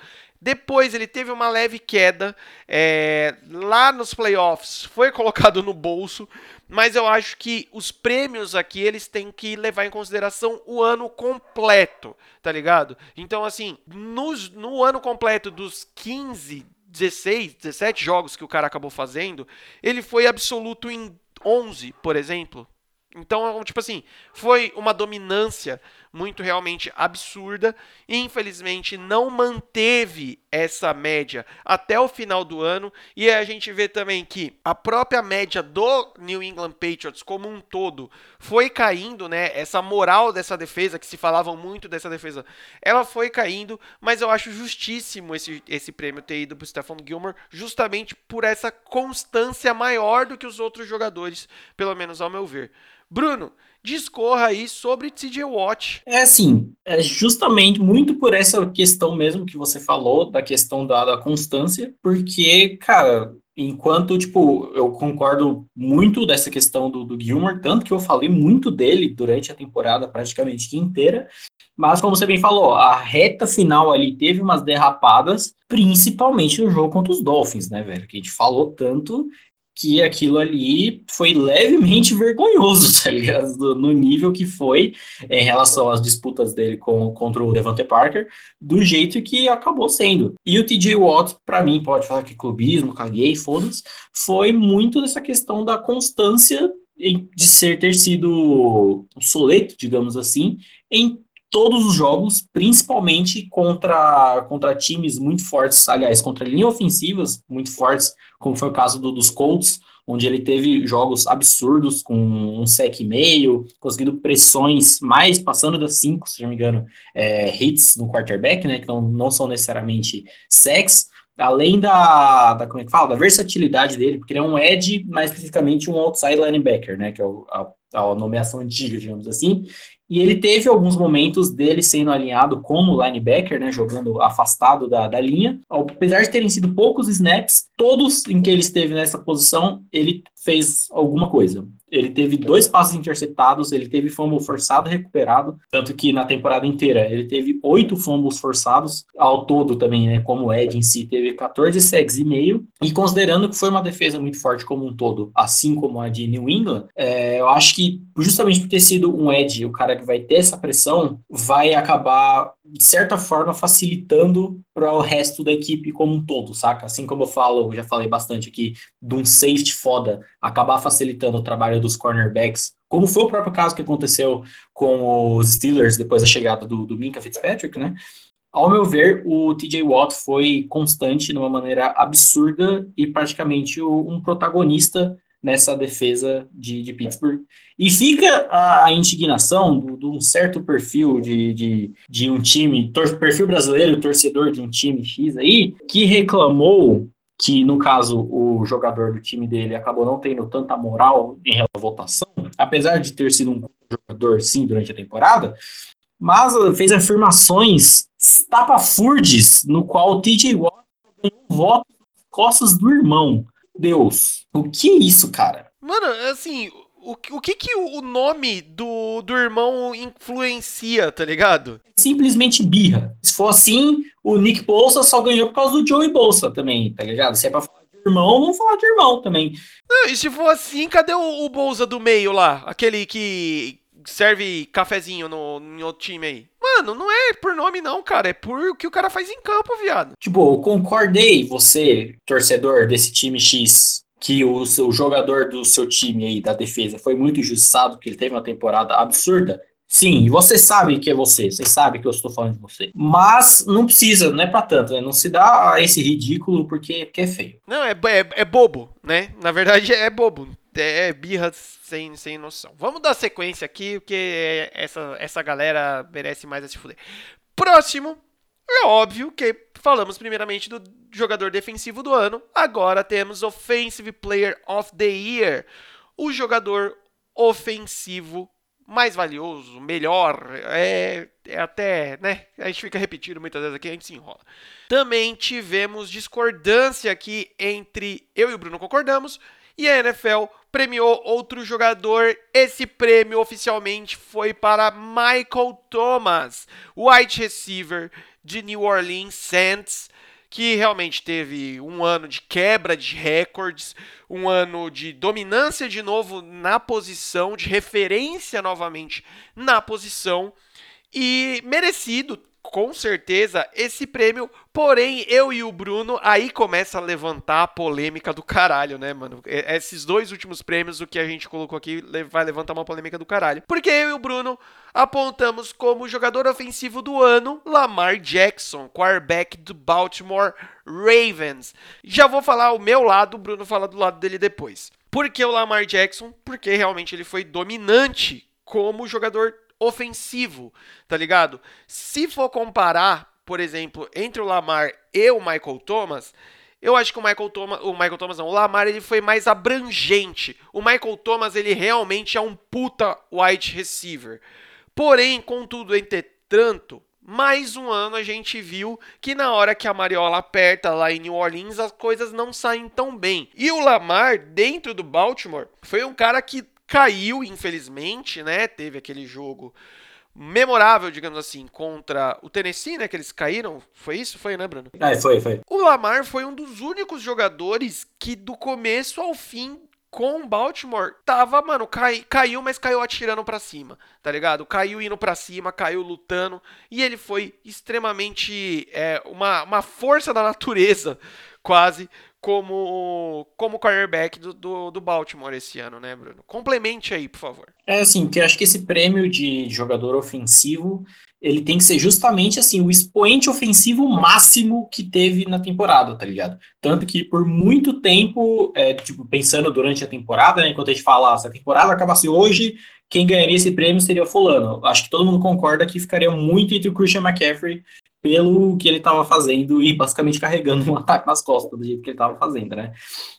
Depois ele teve uma leve queda é, lá nos playoffs, foi colocado no bolso, mas eu acho que os prêmios aqui eles têm que levar em consideração o ano completo, tá ligado? Então, assim, no, no ano completo dos 15, 16, 17 jogos que o cara acabou fazendo, ele foi absoluto em 11, por exemplo. Então, tipo assim, foi uma dominância muito realmente absurda e infelizmente não manteve essa média até o final do ano e a gente vê também que a própria média do New England Patriots como um todo foi caindo, né? Essa moral dessa defesa que se falavam muito dessa defesa, ela foi caindo, mas eu acho justíssimo esse, esse prêmio ter ido para Stephon Gilmore justamente por essa constância maior do que os outros jogadores, pelo menos ao meu ver. Bruno, discorra aí sobre TJ Watt. É assim, é justamente muito por essa questão mesmo que você falou, da questão da, da constância, porque, cara, enquanto, tipo, eu concordo muito dessa questão do, do Gilmore, tanto que eu falei muito dele durante a temporada praticamente inteira, mas como você bem falou, a reta final ali teve umas derrapadas, principalmente no jogo contra os Dolphins, né, velho, que a gente falou tanto que aquilo ali foi levemente vergonhoso, tá ligado? No nível que foi em relação às disputas dele com, contra o Devante Parker, do jeito que acabou sendo. E o TJ Watt, para mim, pode falar que clubismo, caguei, foda-se, foi muito dessa questão da constância de ser ter sido obsoleto, digamos assim, em todos os jogos, principalmente contra, contra times muito fortes, aliás, contra linhas ofensivas muito fortes, como foi o caso do, dos Colts, onde ele teve jogos absurdos com um sec e meio, conseguindo pressões mais, passando das cinco, se não me engano, é, hits no quarterback, né, que não, não são necessariamente sacks, além da, da, como é que fala, da versatilidade dele, porque ele é um edge, mais especificamente um outside linebacker, né, que é o, a, a nomeação antiga, digamos assim, e ele teve alguns momentos dele sendo alinhado como linebacker, né, jogando afastado da, da linha. Apesar de terem sido poucos snaps, todos em que ele esteve nessa posição, ele fez alguma coisa. Ele teve dois passos interceptados, ele teve fumble forçado recuperado, tanto que na temporada inteira ele teve oito fumbles forçados, ao todo também, né, como Ed em si, teve 14 sacks e meio, e considerando que foi uma defesa muito forte como um todo, assim como a de New England, é, eu acho que justamente por ter sido um Ed, o cara que vai ter essa pressão, vai acabar de certa forma, facilitando para o resto da equipe como um todo, saca? Assim como eu falo, já falei bastante aqui, de um safety foda acabar facilitando o trabalho dos cornerbacks, como foi o próprio caso que aconteceu com os Steelers depois da chegada do, do Minka Fitzpatrick, né? Ao meu ver, o TJ Watt foi constante de uma maneira absurda e praticamente um protagonista nessa defesa de, de Pittsburgh. E fica a, a indignação de um certo perfil de, de, de um time, tor, perfil brasileiro, torcedor de um time X aí, que reclamou que, no caso, o jogador do time dele acabou não tendo tanta moral em relação à votação, apesar de ter sido um jogador, sim, durante a temporada, mas fez afirmações estapafurdes no qual o TJ Watt ganhou voto costas do irmão. Deus, o que é isso, cara? Mano, assim, o, o que que o nome do, do irmão influencia, tá ligado? Simplesmente birra. Se for assim, o Nick Bolsa só ganhou por causa do Joey Bolsa também, tá ligado? Se é pra falar de irmão, vamos falar de irmão também. Não, e se for assim, cadê o, o Bolsa do meio lá? Aquele que serve cafezinho no, em outro time aí. Mano, não é por nome não, cara. É por o que o cara faz em campo, viado. Tipo, eu concordei, você, torcedor desse time X, que o, o jogador do seu time aí, da defesa, foi muito injustiçado, porque ele teve uma temporada absurda, Sim, você sabe que é você, você sabe que eu estou falando de você. Mas não precisa, não é pra tanto, né? Não se dá esse ridículo porque, porque é feio. Não, é, é, é bobo, né? Na verdade é bobo. É, é birra sem, sem noção. Vamos dar sequência aqui, porque essa, essa galera merece mais a se fuder. Próximo, é óbvio que falamos primeiramente do jogador defensivo do ano. Agora temos Offensive Player of the Year. O jogador ofensivo mais valioso, melhor, é, é, até, né? A gente fica repetindo muitas vezes aqui, a gente se enrola. Também tivemos discordância aqui entre eu e o Bruno concordamos e a NFL premiou outro jogador. Esse prêmio oficialmente foi para Michael Thomas, wide receiver de New Orleans Saints que realmente teve um ano de quebra de recordes, um ano de dominância de novo na posição, de referência novamente na posição, e merecido, com certeza esse prêmio. Porém, eu e o Bruno, aí começa a levantar a polêmica do caralho, né, mano? Esses dois últimos prêmios, o que a gente colocou aqui, vai levantar uma polêmica do caralho. Porque eu e o Bruno apontamos como jogador ofensivo do ano Lamar Jackson, quarterback do Baltimore Ravens. Já vou falar o meu lado, o Bruno fala do lado dele depois. Por que o Lamar Jackson? Porque realmente ele foi dominante como jogador ofensivo, tá ligado? Se for comparar, por exemplo, entre o Lamar e o Michael Thomas, eu acho que o Michael Thomas, o Michael Thomas não, o Lamar ele foi mais abrangente. O Michael Thomas ele realmente é um puta wide receiver. Porém, contudo, entretanto, mais um ano a gente viu que na hora que a Mariola aperta lá em New Orleans, as coisas não saem tão bem. E o Lamar, dentro do Baltimore, foi um cara que caiu, infelizmente, né? Teve aquele jogo memorável, digamos assim, contra o Tennessee, né? Que eles caíram. Foi isso? Foi, né, Bruno? É, foi, foi. O Lamar foi um dos únicos jogadores que do começo ao fim com o Baltimore tava, mano, cai, caiu, mas caiu atirando para cima, tá ligado? Caiu indo para cima, caiu lutando e ele foi extremamente é, uma, uma força da natureza, quase como como quarterback do, do, do, Baltimore esse ano, né, Bruno? Complemente aí, por favor. É assim, que eu acho que esse prêmio de jogador ofensivo ele tem que ser justamente assim o expoente ofensivo máximo que teve na temporada, tá ligado? Tanto que por muito tempo, é, tipo, pensando durante a temporada, né, enquanto a gente fala, ah, se a temporada acabasse hoje, quem ganharia esse prêmio seria fulano. Acho que todo mundo concorda que ficaria muito entre o Christian McCaffrey pelo que ele estava fazendo e basicamente carregando um ataque nas costas do jeito que ele estava fazendo, né?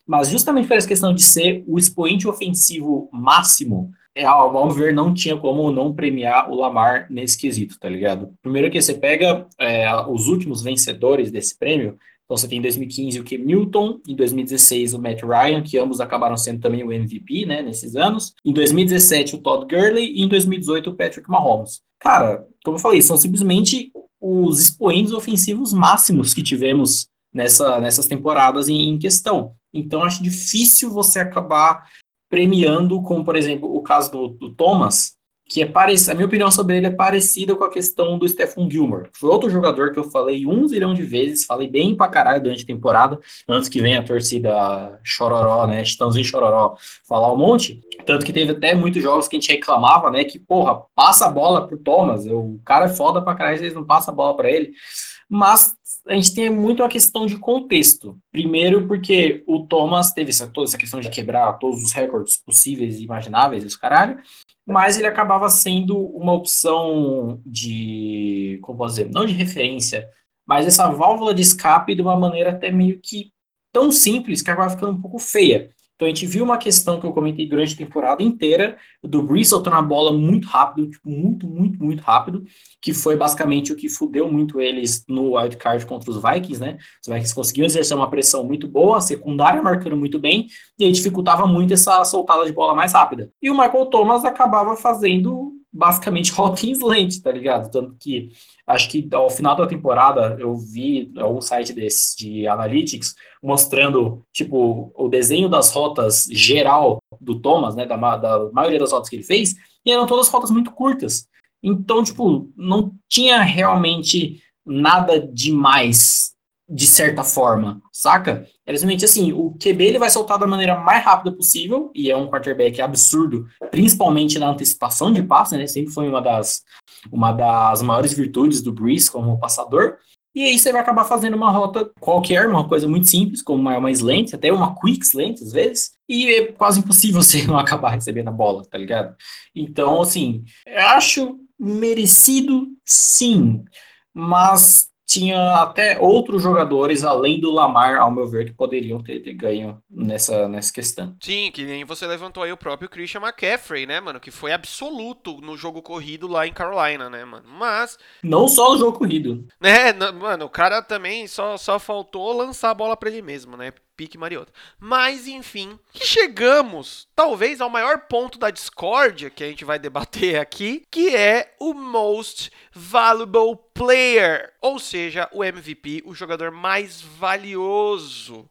Mas justamente por essa questão de ser o expoente ofensivo máximo, é, ao ver, não tinha como não premiar o Lamar nesse quesito, tá ligado? Primeiro que você pega é, os últimos vencedores desse prêmio, então você tem em 2015 o Cam Newton, em 2016 o Matt Ryan, que ambos acabaram sendo também o MVP, né, nesses anos. Em 2017 o Todd Gurley e em 2018 o Patrick Mahomes. Cara, como eu falei, são simplesmente os expoentes ofensivos máximos que tivemos nessa, nessas temporadas em, em questão. Então, acho difícil você acabar premiando, como por exemplo o caso do, do Thomas, que é parecido, a minha opinião sobre ele é parecida com a questão do Stephen Gilmore. Foi outro jogador que eu falei um zilhão de vezes, falei bem pra caralho durante a temporada, antes que venha a torcida chororó, né, Chitãozinho chororó, falar um monte. Tanto que teve até muitos jogos que a gente reclamava, né, que, porra, passa a bola pro Thomas, o cara é foda pra caralho, vocês não passam a bola para ele. Mas a gente tem muito uma questão de contexto. Primeiro, porque o Thomas teve essa, toda essa questão de quebrar todos os recordes possíveis e imagináveis, esse caralho mas ele acabava sendo uma opção de, como posso dizer, não de referência, mas essa válvula de escape de uma maneira até meio que tão simples que acaba ficando um pouco feia. Então a gente viu uma questão que eu comentei durante a temporada inteira, do Brees soltando a bola muito rápido, tipo, muito, muito, muito rápido, que foi basicamente o que fudeu muito eles no wildcard contra os Vikings, né? Os Vikings conseguiam exercer uma pressão muito boa, secundária marcando muito bem, e aí dificultava muito essa soltada de bola mais rápida. E o Michael Thomas acabava fazendo basicamente em slant, tá ligado? Tanto que acho que ao final da temporada eu vi algum site desse de analytics mostrando tipo o desenho das rotas geral do Thomas, né, da, da maioria das rotas que ele fez, e eram todas rotas muito curtas. Então, tipo, não tinha realmente nada demais de certa forma, saca? É simplesmente assim, o QB ele vai soltar da maneira mais rápida possível, e é um quarterback absurdo, principalmente na antecipação de passe, né? Sempre foi uma das, uma das maiores virtudes do Breeze como passador. E aí você vai acabar fazendo uma rota qualquer, uma coisa muito simples, como uma, uma slant, até uma quick slant às vezes, e é quase impossível você não acabar recebendo a bola, tá ligado? Então, assim, acho merecido sim, mas tinha até outros jogadores, além do Lamar, ao meu ver, que poderiam ter, ter, ganho nessa, nessa questão. Sim, que nem você levantou aí o próprio Christian McCaffrey, né, mano? Que foi absoluto no jogo corrido lá em Carolina, né, mano? Mas. Não só no jogo corrido. É, mano, o cara também só, só faltou lançar a bola para ele mesmo, né? Pique Mariota. Mas, enfim, chegamos, talvez, ao maior ponto da discórdia que a gente vai debater aqui, que é o Most Valuable Player, ou seja, o MVP, o jogador mais valioso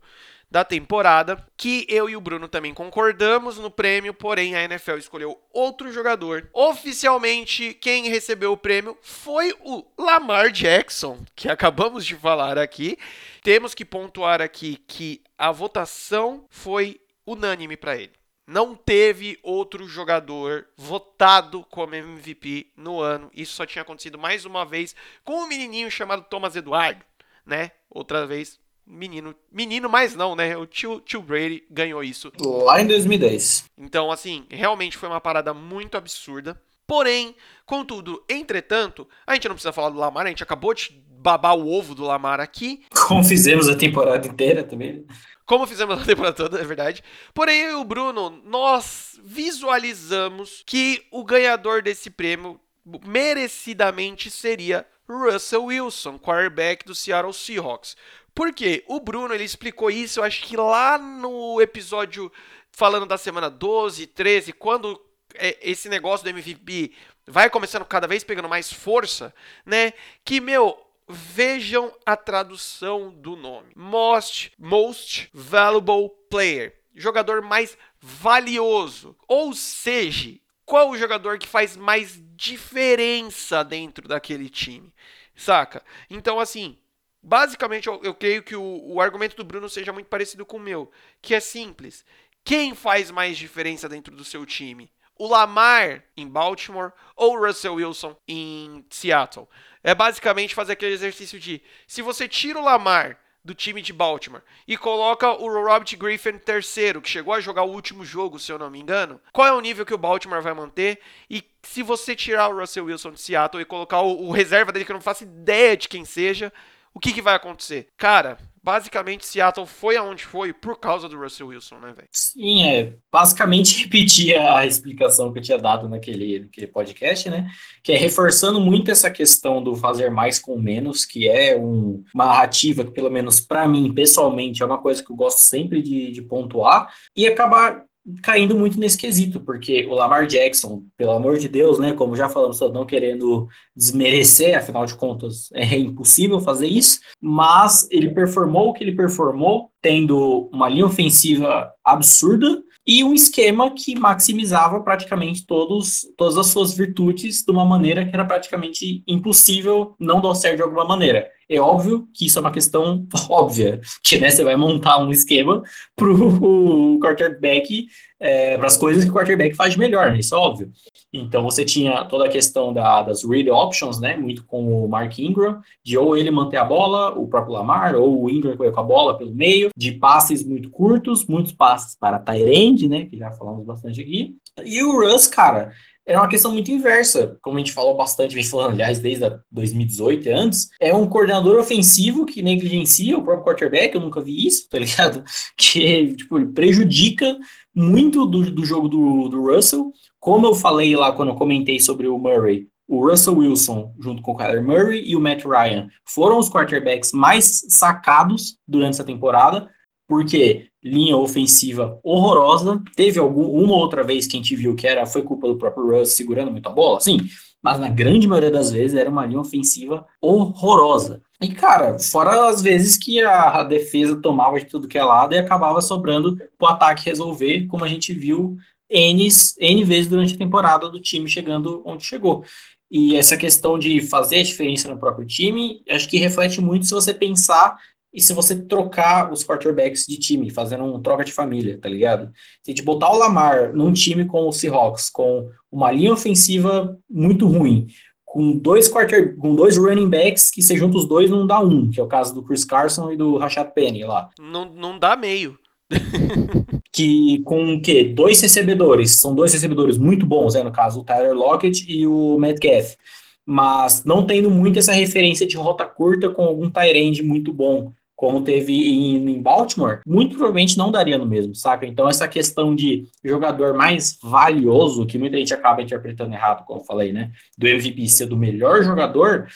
da temporada, que eu e o Bruno também concordamos no prêmio, porém a NFL escolheu outro jogador. Oficialmente, quem recebeu o prêmio foi o Lamar Jackson, que acabamos de falar aqui. Temos que pontuar aqui que a votação foi unânime para ele. Não teve outro jogador votado como MVP no ano. Isso só tinha acontecido mais uma vez com um menininho chamado Thomas Eduardo, né? Outra vez menino, menino mais não, né? O tio, tio Brady ganhou isso. Lá em 2010. Então, assim, realmente foi uma parada muito absurda. Porém, contudo, entretanto, a gente não precisa falar do Lamar, a gente acabou de babar o ovo do Lamar aqui. Como fizemos a temporada inteira também. Como fizemos a temporada toda, é verdade. Porém, eu e o Bruno, nós visualizamos que o ganhador desse prêmio merecidamente seria Russell Wilson, quarterback do Seattle Seahawks. Porque o Bruno ele explicou isso, eu acho que lá no episódio falando da semana 12, 13, quando é, esse negócio do MVP vai começando cada vez pegando mais força, né? Que, meu, vejam a tradução do nome. Most, most valuable player. Jogador mais valioso. Ou seja, qual o jogador que faz mais diferença dentro daquele time? Saca? Então, assim, Basicamente, eu, eu creio que o, o argumento do Bruno seja muito parecido com o meu, que é simples. Quem faz mais diferença dentro do seu time? O Lamar em Baltimore ou o Russell Wilson em Seattle? É basicamente fazer aquele exercício de se você tira o Lamar do time de Baltimore e coloca o Robert Griffin terceiro, que chegou a jogar o último jogo, se eu não me engano, qual é o nível que o Baltimore vai manter? E se você tirar o Russell Wilson de Seattle e colocar o, o reserva dele, que eu não faço ideia de quem seja, o que, que vai acontecer? Cara, basicamente Seattle foi aonde foi por causa do Russell Wilson, né, velho? Sim, é. Basicamente repetir a explicação que eu tinha dado naquele, naquele podcast, né? Que é reforçando muito essa questão do fazer mais com menos, que é um, uma narrativa que, pelo menos para mim, pessoalmente, é uma coisa que eu gosto sempre de, de pontuar, e acabar caindo muito nesse quesito, porque o Lamar Jackson, pelo amor de Deus, né, como já falamos, não querendo desmerecer, afinal de contas, é impossível fazer isso, mas ele performou o que ele performou, tendo uma linha ofensiva absurda e um esquema que maximizava praticamente todos, todas as suas virtudes de uma maneira que era praticamente impossível não dar certo de alguma maneira. É óbvio que isso é uma questão óbvia, que né, você vai montar um esquema para o quarterback, é, para as coisas que o quarterback faz melhor, né? isso é óbvio. Então você tinha toda a questão da, das read options, né? Muito com o Mark Ingram, de ou ele manter a bola, o próprio Lamar, ou o Ingram com a bola pelo meio, de passes muito curtos, muitos passes para Tyrande, né? Que já falamos bastante aqui. E o Russ, cara, era uma questão muito inversa, como a gente falou bastante, gente falou, aliás, desde 2018 e antes, é um coordenador ofensivo que negligencia o próprio quarterback, eu nunca vi isso, tá ligado? Que, tipo, prejudica muito do, do jogo do, do Russell, como eu falei lá quando eu comentei sobre o Murray, o Russell Wilson, junto com o Kyler Murray e o Matt Ryan, foram os quarterbacks mais sacados durante essa temporada, porque linha ofensiva horrorosa. Teve algum, uma outra vez que a gente viu que era, foi culpa do próprio Russ segurando muita bola, sim, mas na grande maioria das vezes era uma linha ofensiva horrorosa. E, cara, fora as vezes que a, a defesa tomava de tudo que é lado e acabava sobrando para o ataque resolver, como a gente viu N, N vezes durante a temporada do time chegando onde chegou. E essa questão de fazer a diferença no próprio time, acho que reflete muito se você pensar e se você trocar os quarterbacks de time, fazendo um troca de família, tá ligado? Se a gente botar o Lamar num time com o Seahawks, com uma linha ofensiva muito ruim, com dois quarter, com dois running backs que se juntam os dois não dá um, que é o caso do Chris Carson e do Rashad Penny lá. Não, não dá meio. que com o quê? Dois recebedores, são dois recebedores muito bons, né, no caso o Tyler Lockett e o Metcalf, mas não tendo muito essa referência de rota curta com algum tight muito bom como teve em, em, Baltimore, muito provavelmente não daria no mesmo, saca? Então, essa questão de jogador mais valioso, que muita gente acaba interpretando errado, como eu falei, né? Do MVP ser do melhor jogador,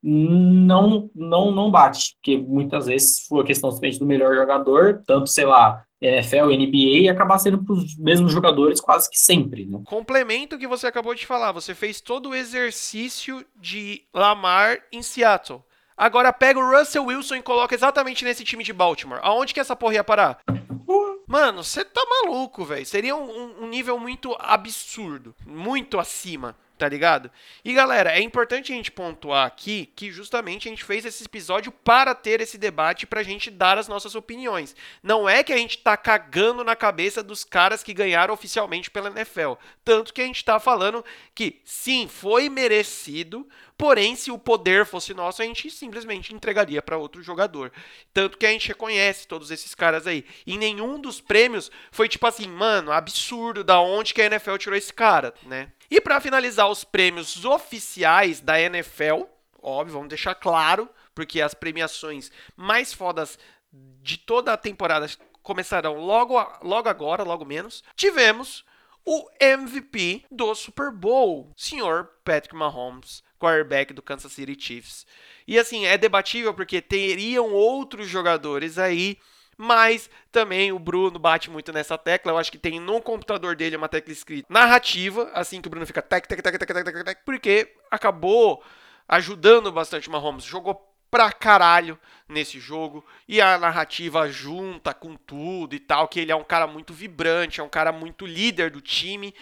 não não não bate, porque muitas vezes foi a questão simplesmente do melhor jogador, tanto, sei lá, NFL, NBA, e acabar sendo para os mesmos jogadores quase que sempre. Né? Complemento que você acabou de falar, você fez todo o exercício de Lamar em Seattle. Agora pega o Russell Wilson e coloca exatamente nesse time de Baltimore. Aonde que essa porra ia parar? Mano, você tá maluco, velho. Seria um, um, nível muito absurdo. Muito acima tá ligado? E galera, é importante a gente pontuar aqui que justamente a gente fez esse episódio para ter esse debate pra gente dar as nossas opiniões. Não é que a gente tá cagando na cabeça dos caras que ganharam oficialmente pela NFL. Tanto que a gente tá falando que sim, foi merecido, porém se o poder fosse nosso, a gente simplesmente entregaria para outro jogador. Tanto que a gente reconhece todos esses caras aí. E nenhum dos prêmios foi tipo assim, mano, absurdo da onde que a NFL tirou esse cara, né? E para finalizar os prêmios oficiais da NFL, óbvio, vamos deixar claro, porque as premiações mais fodas de toda a temporada começarão logo, logo agora, logo menos. Tivemos o MVP do Super Bowl, senhor Patrick Mahomes, quarterback do Kansas City Chiefs. E assim, é debatível porque teriam outros jogadores aí mas também o Bruno bate muito nessa tecla. Eu acho que tem no computador dele uma tecla escrita narrativa, assim que o Bruno fica tec, tec, tec, tec, tec, tec, tec, porque acabou ajudando bastante o Mahomes. Jogou pra caralho nesse jogo e a narrativa junta com tudo e tal, que ele é um cara muito vibrante, é um cara muito líder do time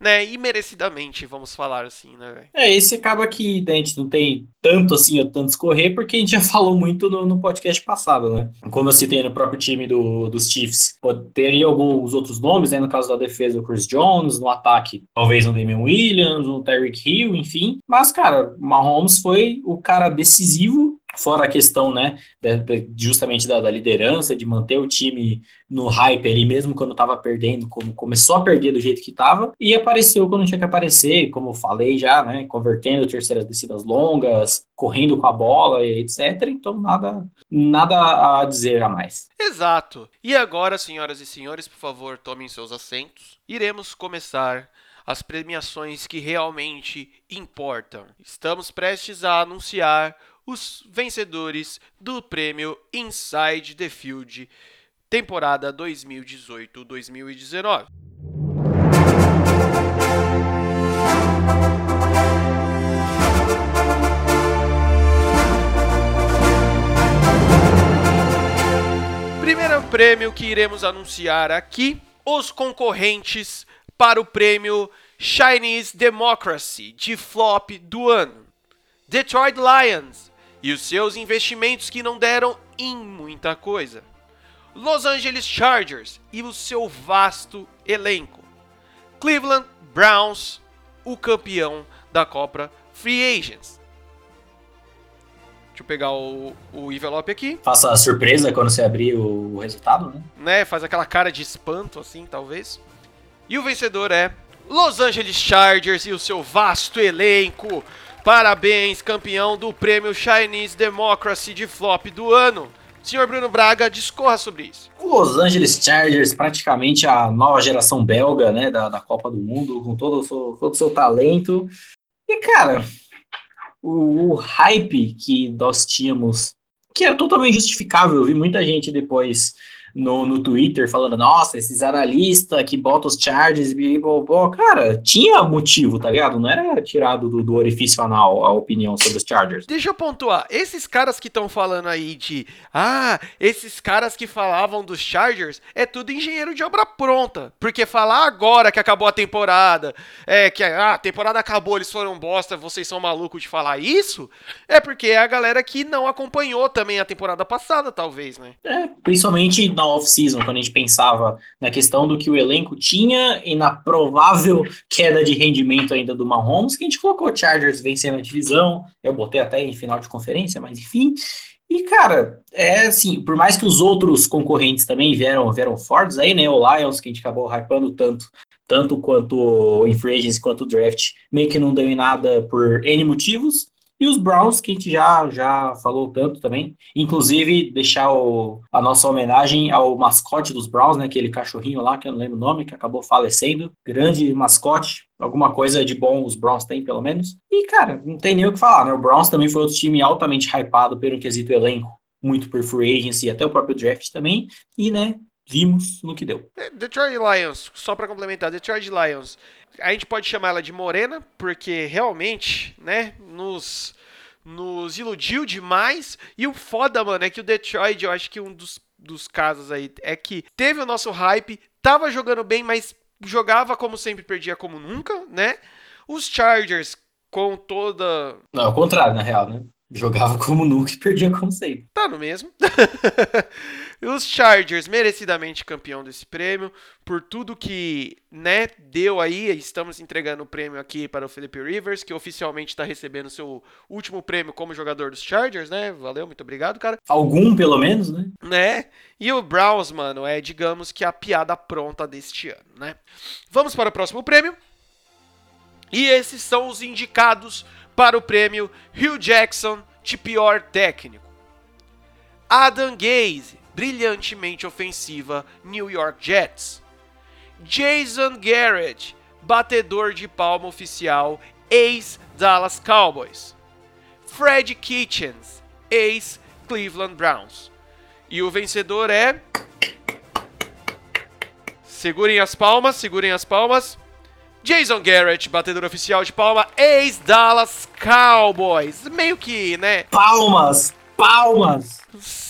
né? E merecidamente, vamos falar assim, né, véio? É, esse acaba que né, a gente não tem tanto assim, ou tanto escorrer, porque a gente já falou muito no, no podcast passado, né? Como eu citei no próprio time do, dos Chiefs, teria alguns outros nomes, né? No caso da defesa, o Chris Jones, no ataque, talvez o Damian Williams, o Tyreek Hill, enfim. Mas, cara, Mahomes foi o cara decisivo fora a questão, né, justamente da, da, liderança, de manter o time no hype ali, mesmo quando estava perdendo, como começou a perder do jeito que estava, e apareceu quando tinha que aparecer, como eu falei já, né, convertendo terceiras descidas longas, correndo com a bola, etc. Então, nada, nada a dizer a mais. Exato. E agora, senhoras e senhores, por favor, tomem seus assentos. Iremos começar as premiações que realmente importam. Estamos prestes a anunciar os vencedores do prêmio Inside the Field temporada 2018-2019. Primeiro prêmio que iremos anunciar aqui, os concorrentes para o prêmio Chinese Democracy de flop do ano. Detroit Lions, e os seus investimentos que não deram em muita coisa. Los Angeles Chargers e o seu vasto elenco. Cleveland Browns, o campeão da Copa Free Agents. Deixa eu pegar o, o envelope aqui. Faça a surpresa quando você abrir o resultado, né? né? Faz aquela cara de espanto, assim, talvez. E o vencedor é Los Angeles Chargers e o seu vasto elenco. Parabéns, campeão do prêmio Chinese Democracy de flop do ano. Senhor Bruno Braga, discorra sobre isso. O Los Angeles Chargers, praticamente a nova geração belga, né, da, da Copa do Mundo, com todo o seu, todo o seu talento. E, cara, o, o hype que nós tínhamos, que era totalmente justificável, eu vi muita gente depois no, no Twitter falando, nossa, esses analistas que botam os charges, blá, cara, tinha motivo, tá ligado? Não era tirado do, do orifício anal a opinião sobre os Chargers. Deixa eu pontuar, esses caras que estão falando aí de, ah, esses caras que falavam dos Chargers, é tudo engenheiro de obra pronta, porque falar agora que acabou a temporada, é que ah, a temporada acabou, eles foram bosta, vocês são malucos de falar isso, é porque é a galera que não acompanhou também a temporada passada, talvez, né? É, principalmente na off-season, quando a gente pensava na questão do que o elenco tinha e na provável queda de rendimento ainda do Mahomes, que a gente colocou o Chargers vencendo a divisão, eu botei até em final de conferência, mas enfim. E, cara, é assim, por mais que os outros concorrentes também vieram, vieram fortes aí, né? O Lions, que a gente acabou hypando tanto, tanto quanto em free quanto o draft, meio que não deu em nada por N motivos. E os Browns, que a gente já, já falou tanto também. Inclusive, deixar o, a nossa homenagem ao mascote dos Browns, né? Aquele cachorrinho lá, que eu não lembro o nome, que acabou falecendo. Grande mascote. Alguma coisa de bom os Browns têm, pelo menos. E, cara, não tem nem o que falar, né? O Browns também foi outro time altamente hypado pelo quesito elenco. Muito por free agency, até o próprio draft também. E, né, vimos no que deu. Detroit Lions, só para complementar, Detroit Lions, a gente pode chamar ela de morena, porque realmente, né, nos, nos iludiu demais. E o foda, mano, é que o Detroit, eu acho que um dos, dos casos aí é que teve o nosso hype, tava jogando bem, mas jogava como sempre, perdia como nunca, né? Os Chargers, com toda. Não, ao contrário, na real, né? Jogava como nunca e perdia como sempre. Tá no mesmo. Os Chargers, merecidamente campeão desse prêmio, por tudo que né, deu aí. Estamos entregando o prêmio aqui para o Felipe Rivers, que oficialmente está recebendo seu último prêmio como jogador dos Chargers, né? Valeu, muito obrigado, cara. Algum, pelo menos, né? Né? E o Browns, mano, é, digamos que a piada pronta deste ano, né? Vamos para o próximo prêmio. E esses são os indicados para o prêmio Hugh Jackson de pior técnico. Adam Gaze, brilhantemente ofensiva New York Jets. Jason Garrett, batedor de palma oficial, ex-Dallas Cowboys. Fred Kitchens, ex-Cleveland Browns. E o vencedor é. Segurem as palmas, segurem as palmas. Jason Garrett, batedor oficial de palma, ex-Dallas Cowboys. Meio que, né? Palmas! Palmas!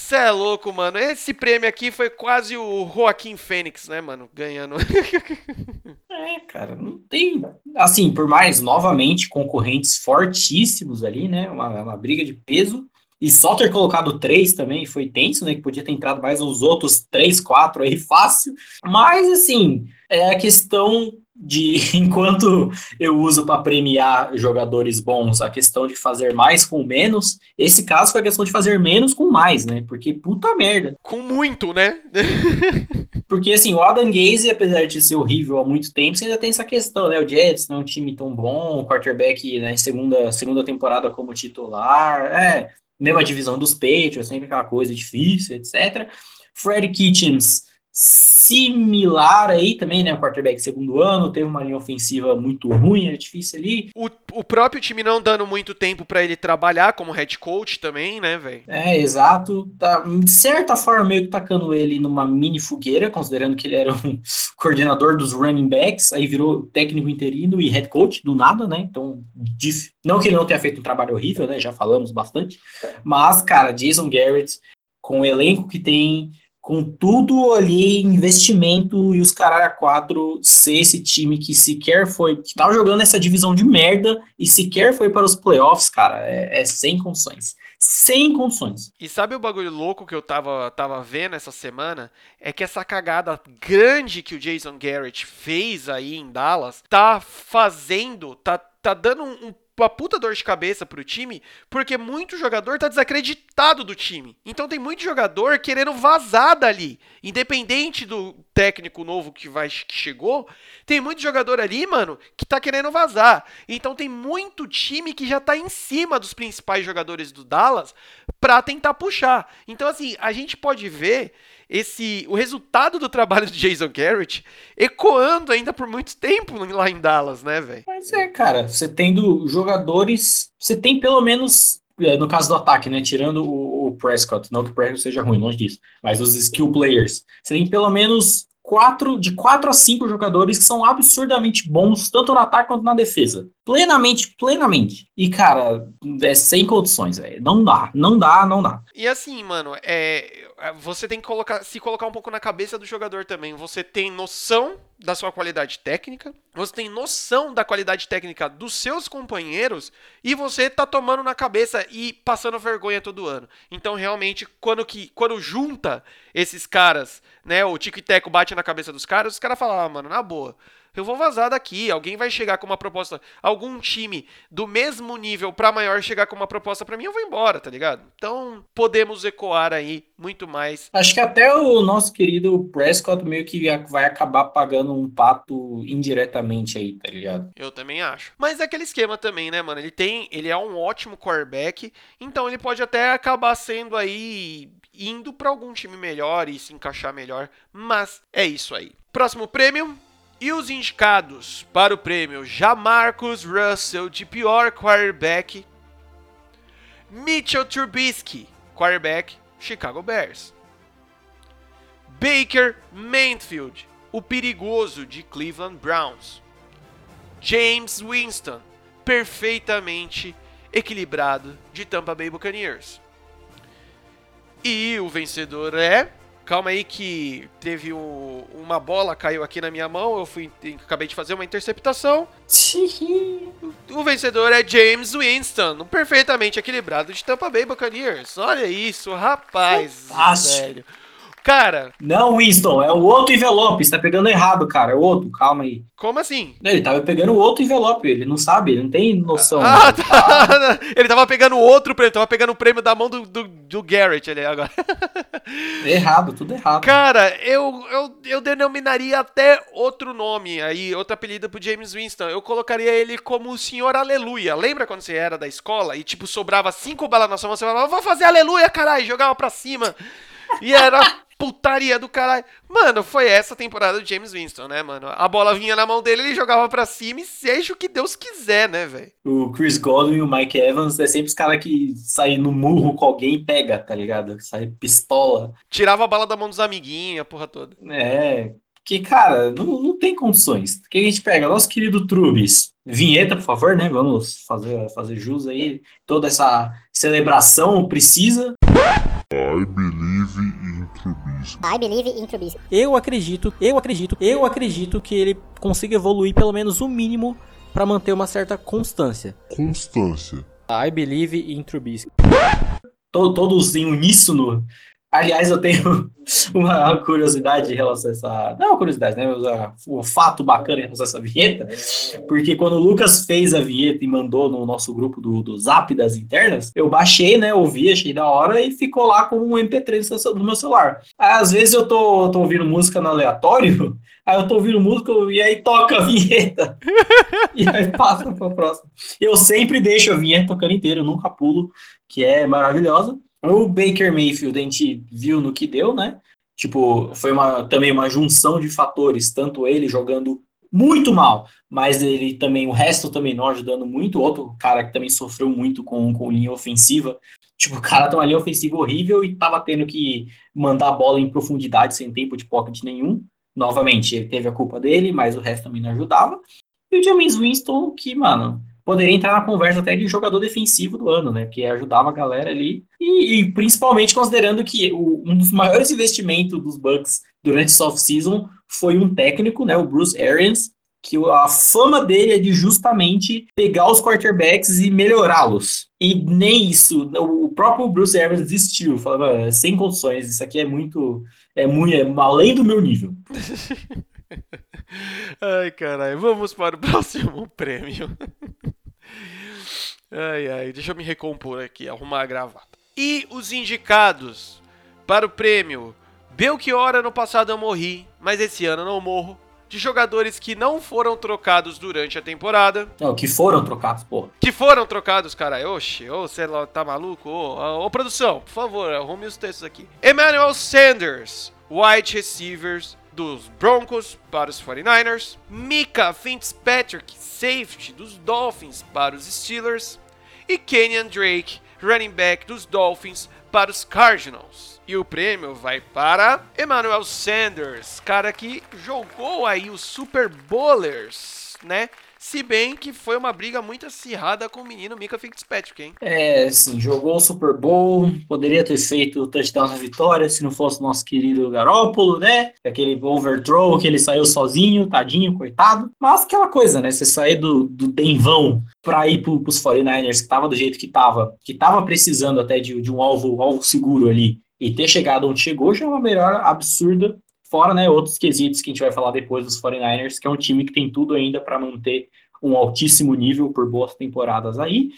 Cê é louco, mano. Esse prêmio aqui foi quase o Joaquim Fênix, né, mano? Ganhando. é, cara, não tem. Assim, por mais, novamente, concorrentes fortíssimos ali, né? Uma, uma briga de peso. E só ter colocado três também foi tenso, né? Que podia ter entrado mais uns outros três, quatro aí fácil. Mas, assim, é a questão de enquanto eu uso para premiar jogadores bons a questão de fazer mais com menos, esse caso foi a questão de fazer menos com mais, né? Porque puta merda. Com muito, né? Porque assim, o Adam Gaze, apesar de ser horrível há muito tempo, você ainda tem essa questão, né? O Jets não é um time tão bom, o quarterback né, segunda, segunda temporada como titular, é, mesma divisão dos Patriots, sempre aquela coisa difícil, etc. Fred Kitchens similar aí também, né? O quarterback segundo ano, teve uma linha ofensiva muito ruim, é difícil ali. O, o próprio time não dando muito tempo para ele trabalhar como head coach também, né, velho? É, exato. Tá, de certa forma, meio que tacando ele numa mini fogueira, considerando que ele era um coordenador dos running backs, aí virou técnico interino e head coach do nada, né? Então, não que ele não tenha feito um trabalho horrível, né? Já falamos bastante. Mas, cara, Jason Garrett, com o elenco que tem com tudo ali, investimento e os caralho a quatro ser esse time que sequer foi, que tava jogando essa divisão de merda e sequer foi para os playoffs, cara, é, é sem condições. Sem condições. E sabe o bagulho louco que eu tava, tava vendo essa semana? É que essa cagada grande que o Jason Garrett fez aí em Dallas tá fazendo, tá, tá dando um, um uma puta dor de cabeça pro time, porque muito jogador tá desacreditado do time. Então tem muito jogador querendo vazar dali. Independente do técnico novo que vai que chegou, tem muito jogador ali, mano, que tá querendo vazar. Então tem muito time que já tá em cima dos principais jogadores do Dallas pra tentar puxar. Então assim, a gente pode ver esse o resultado do trabalho de Jason Garrett ecoando ainda por muito tempo lá em Dallas, né, velho? Mas é, cara, você tendo jogadores, você tem pelo menos é, no caso do ataque, né? Tirando o, o Prescott, não que o Prescott seja ruim, longe disso, mas os skill players, você tem pelo menos quatro, de quatro a cinco jogadores que são absurdamente bons, tanto no ataque quanto na defesa. Plenamente, plenamente. E, cara, é sem condições, velho. Não dá, não dá, não dá. E assim, mano, é, é, você tem que colocar, se colocar um pouco na cabeça do jogador também. Você tem noção da sua qualidade técnica, você tem noção da qualidade técnica dos seus companheiros e você tá tomando na cabeça e passando vergonha todo ano. Então, realmente, quando que quando junta esses caras, né, o Tico e Teco bate na cabeça dos caras, os caras falam: "Ah, mano, na boa, eu vou vazar daqui. Alguém vai chegar com uma proposta, algum time do mesmo nível para maior chegar com uma proposta para mim, eu vou embora, tá ligado? Então, podemos ecoar aí muito mais. Acho que até o nosso querido Prescott meio que vai acabar pagando um pato indiretamente aí, tá ligado? Eu também acho. Mas é aquele esquema também, né, mano? Ele tem, ele é um ótimo quarterback, então ele pode até acabar sendo aí indo para algum time melhor e se encaixar melhor, mas é isso aí. Próximo prêmio, e os indicados para o prêmio Jamarcus Russell de pior quarterback, Mitchell Trubisky, quarterback Chicago Bears. Baker Mayfield, o perigoso de Cleveland Browns. James Winston, perfeitamente equilibrado de Tampa Bay Buccaneers. E o vencedor é calma aí que teve um, uma bola caiu aqui na minha mão, eu fui acabei de fazer uma interceptação. o vencedor é James Winston, perfeitamente equilibrado de Tampa Bay Buccaneers. Olha isso, rapaz, velho. Cara. Não, Winston, é o outro envelope. Você tá pegando errado, cara. É o outro, calma aí. Como assim? Ele tava pegando o outro envelope, ele não sabe, ele não tem noção. Ah, tá. Ele tava pegando outro prêmio, tava pegando o prêmio da mão do, do, do Garrett ali agora. Errado, tudo errado. Cara, eu, eu, eu denominaria até outro nome aí, outro apelido pro James Winston. Eu colocaria ele como o Senhor Aleluia. Lembra quando você era da escola e, tipo, sobrava cinco balas na sua mão, você falava, vou fazer aleluia, caralho, jogava pra cima. E era putaria do caralho. Mano, foi essa temporada do James Winston, né, mano? A bola vinha na mão dele, ele jogava pra cima e seja o que Deus quiser, né, velho? O Chris Godwin e o Mike Evans é sempre os caras que saem no murro com alguém e pega, tá ligado? Sai pistola. Tirava a bala da mão dos amiguinhos, a porra toda. É, que, cara, não, não tem condições. O que a gente pega? Nosso querido Trubis. Vinheta, por favor, né? Vamos fazer, fazer jus aí. Toda essa celebração precisa. I believe in Trubisky. I believe in Trubisky. Eu acredito, eu acredito, eu acredito que ele consiga evoluir pelo menos o mínimo para manter uma certa constância. Constância. I believe in Trubisky. Todos em uníssono Aliás, eu tenho uma curiosidade em relação a essa. Não uma curiosidade, né? Um fato bacana em relação a essa vinheta. Porque quando o Lucas fez a vinheta e mandou no nosso grupo do, do Zap das internas, eu baixei, né? Ouvi, achei da hora e ficou lá como um MP3 no meu celular. Às vezes eu tô, tô ouvindo música no aleatório, aí eu tô ouvindo música e aí toca a vinheta. e aí passa pra próxima. Eu sempre deixo a vinheta tocando inteira, eu nunca pulo, que é maravilhosa. O Baker Mayfield a gente viu no que deu, né? Tipo, foi uma, também uma junção de fatores, tanto ele jogando muito mal, mas ele também, o resto também não ajudando muito. Outro cara que também sofreu muito com, com linha ofensiva. Tipo, o cara tem uma linha ofensiva horrível e tava tendo que mandar a bola em profundidade sem tempo de pocket nenhum. Novamente, ele teve a culpa dele, mas o resto também não ajudava. E o James Winston, que, mano, poderia entrar na conversa até de jogador defensivo do ano, né? Que ajudava a galera ali. E, e principalmente considerando que o, um dos maiores investimentos dos Bucks durante essa off-season foi um técnico, né? O Bruce Arians, que a fama dele é de justamente pegar os quarterbacks e melhorá-los. E nem isso, o próprio Bruce Arians desistiu, falando, sem condições, isso aqui é muito, é muito, é além do meu nível. Ai, caralho, vamos para o próximo prêmio. Ai, ai, deixa eu me recompor aqui, arrumar a gravata. E os indicados para o prêmio Belchior ano passado eu morri, mas esse ano não morro. De jogadores que não foram trocados durante a temporada. Não, que foram trocados, pô. Que foram trocados, cara. Oxe, ô, você tá maluco? Ô, ô, produção, por favor, arrume os textos aqui. Emmanuel Sanders, wide receivers dos Broncos para os 49ers. Mika Fitzpatrick, safety dos Dolphins para os Steelers. E Kenyan Drake, running back dos Dolphins, para os Cardinals. E o prêmio vai para Emmanuel Sanders, cara que jogou aí os Super Bowlers, né? Se bem que foi uma briga muito acirrada com o menino Mika Fitzpatrick, hein? É, sim, jogou o Super Bowl, poderia ter feito o touchdown na vitória se não fosse nosso querido Garópolo, né? Aquele overthrow que ele saiu sozinho, tadinho, coitado. Mas aquela coisa, né? Você sair do, do Denvão para ir pro, pros 49ers, que tava do jeito que tava, que tava precisando até de, de um alvo, alvo seguro ali, e ter chegado onde chegou já é uma melhora absurda Fora, né, outros quesitos que a gente vai falar depois dos 49ers, que é um time que tem tudo ainda para manter um altíssimo nível por boas temporadas aí.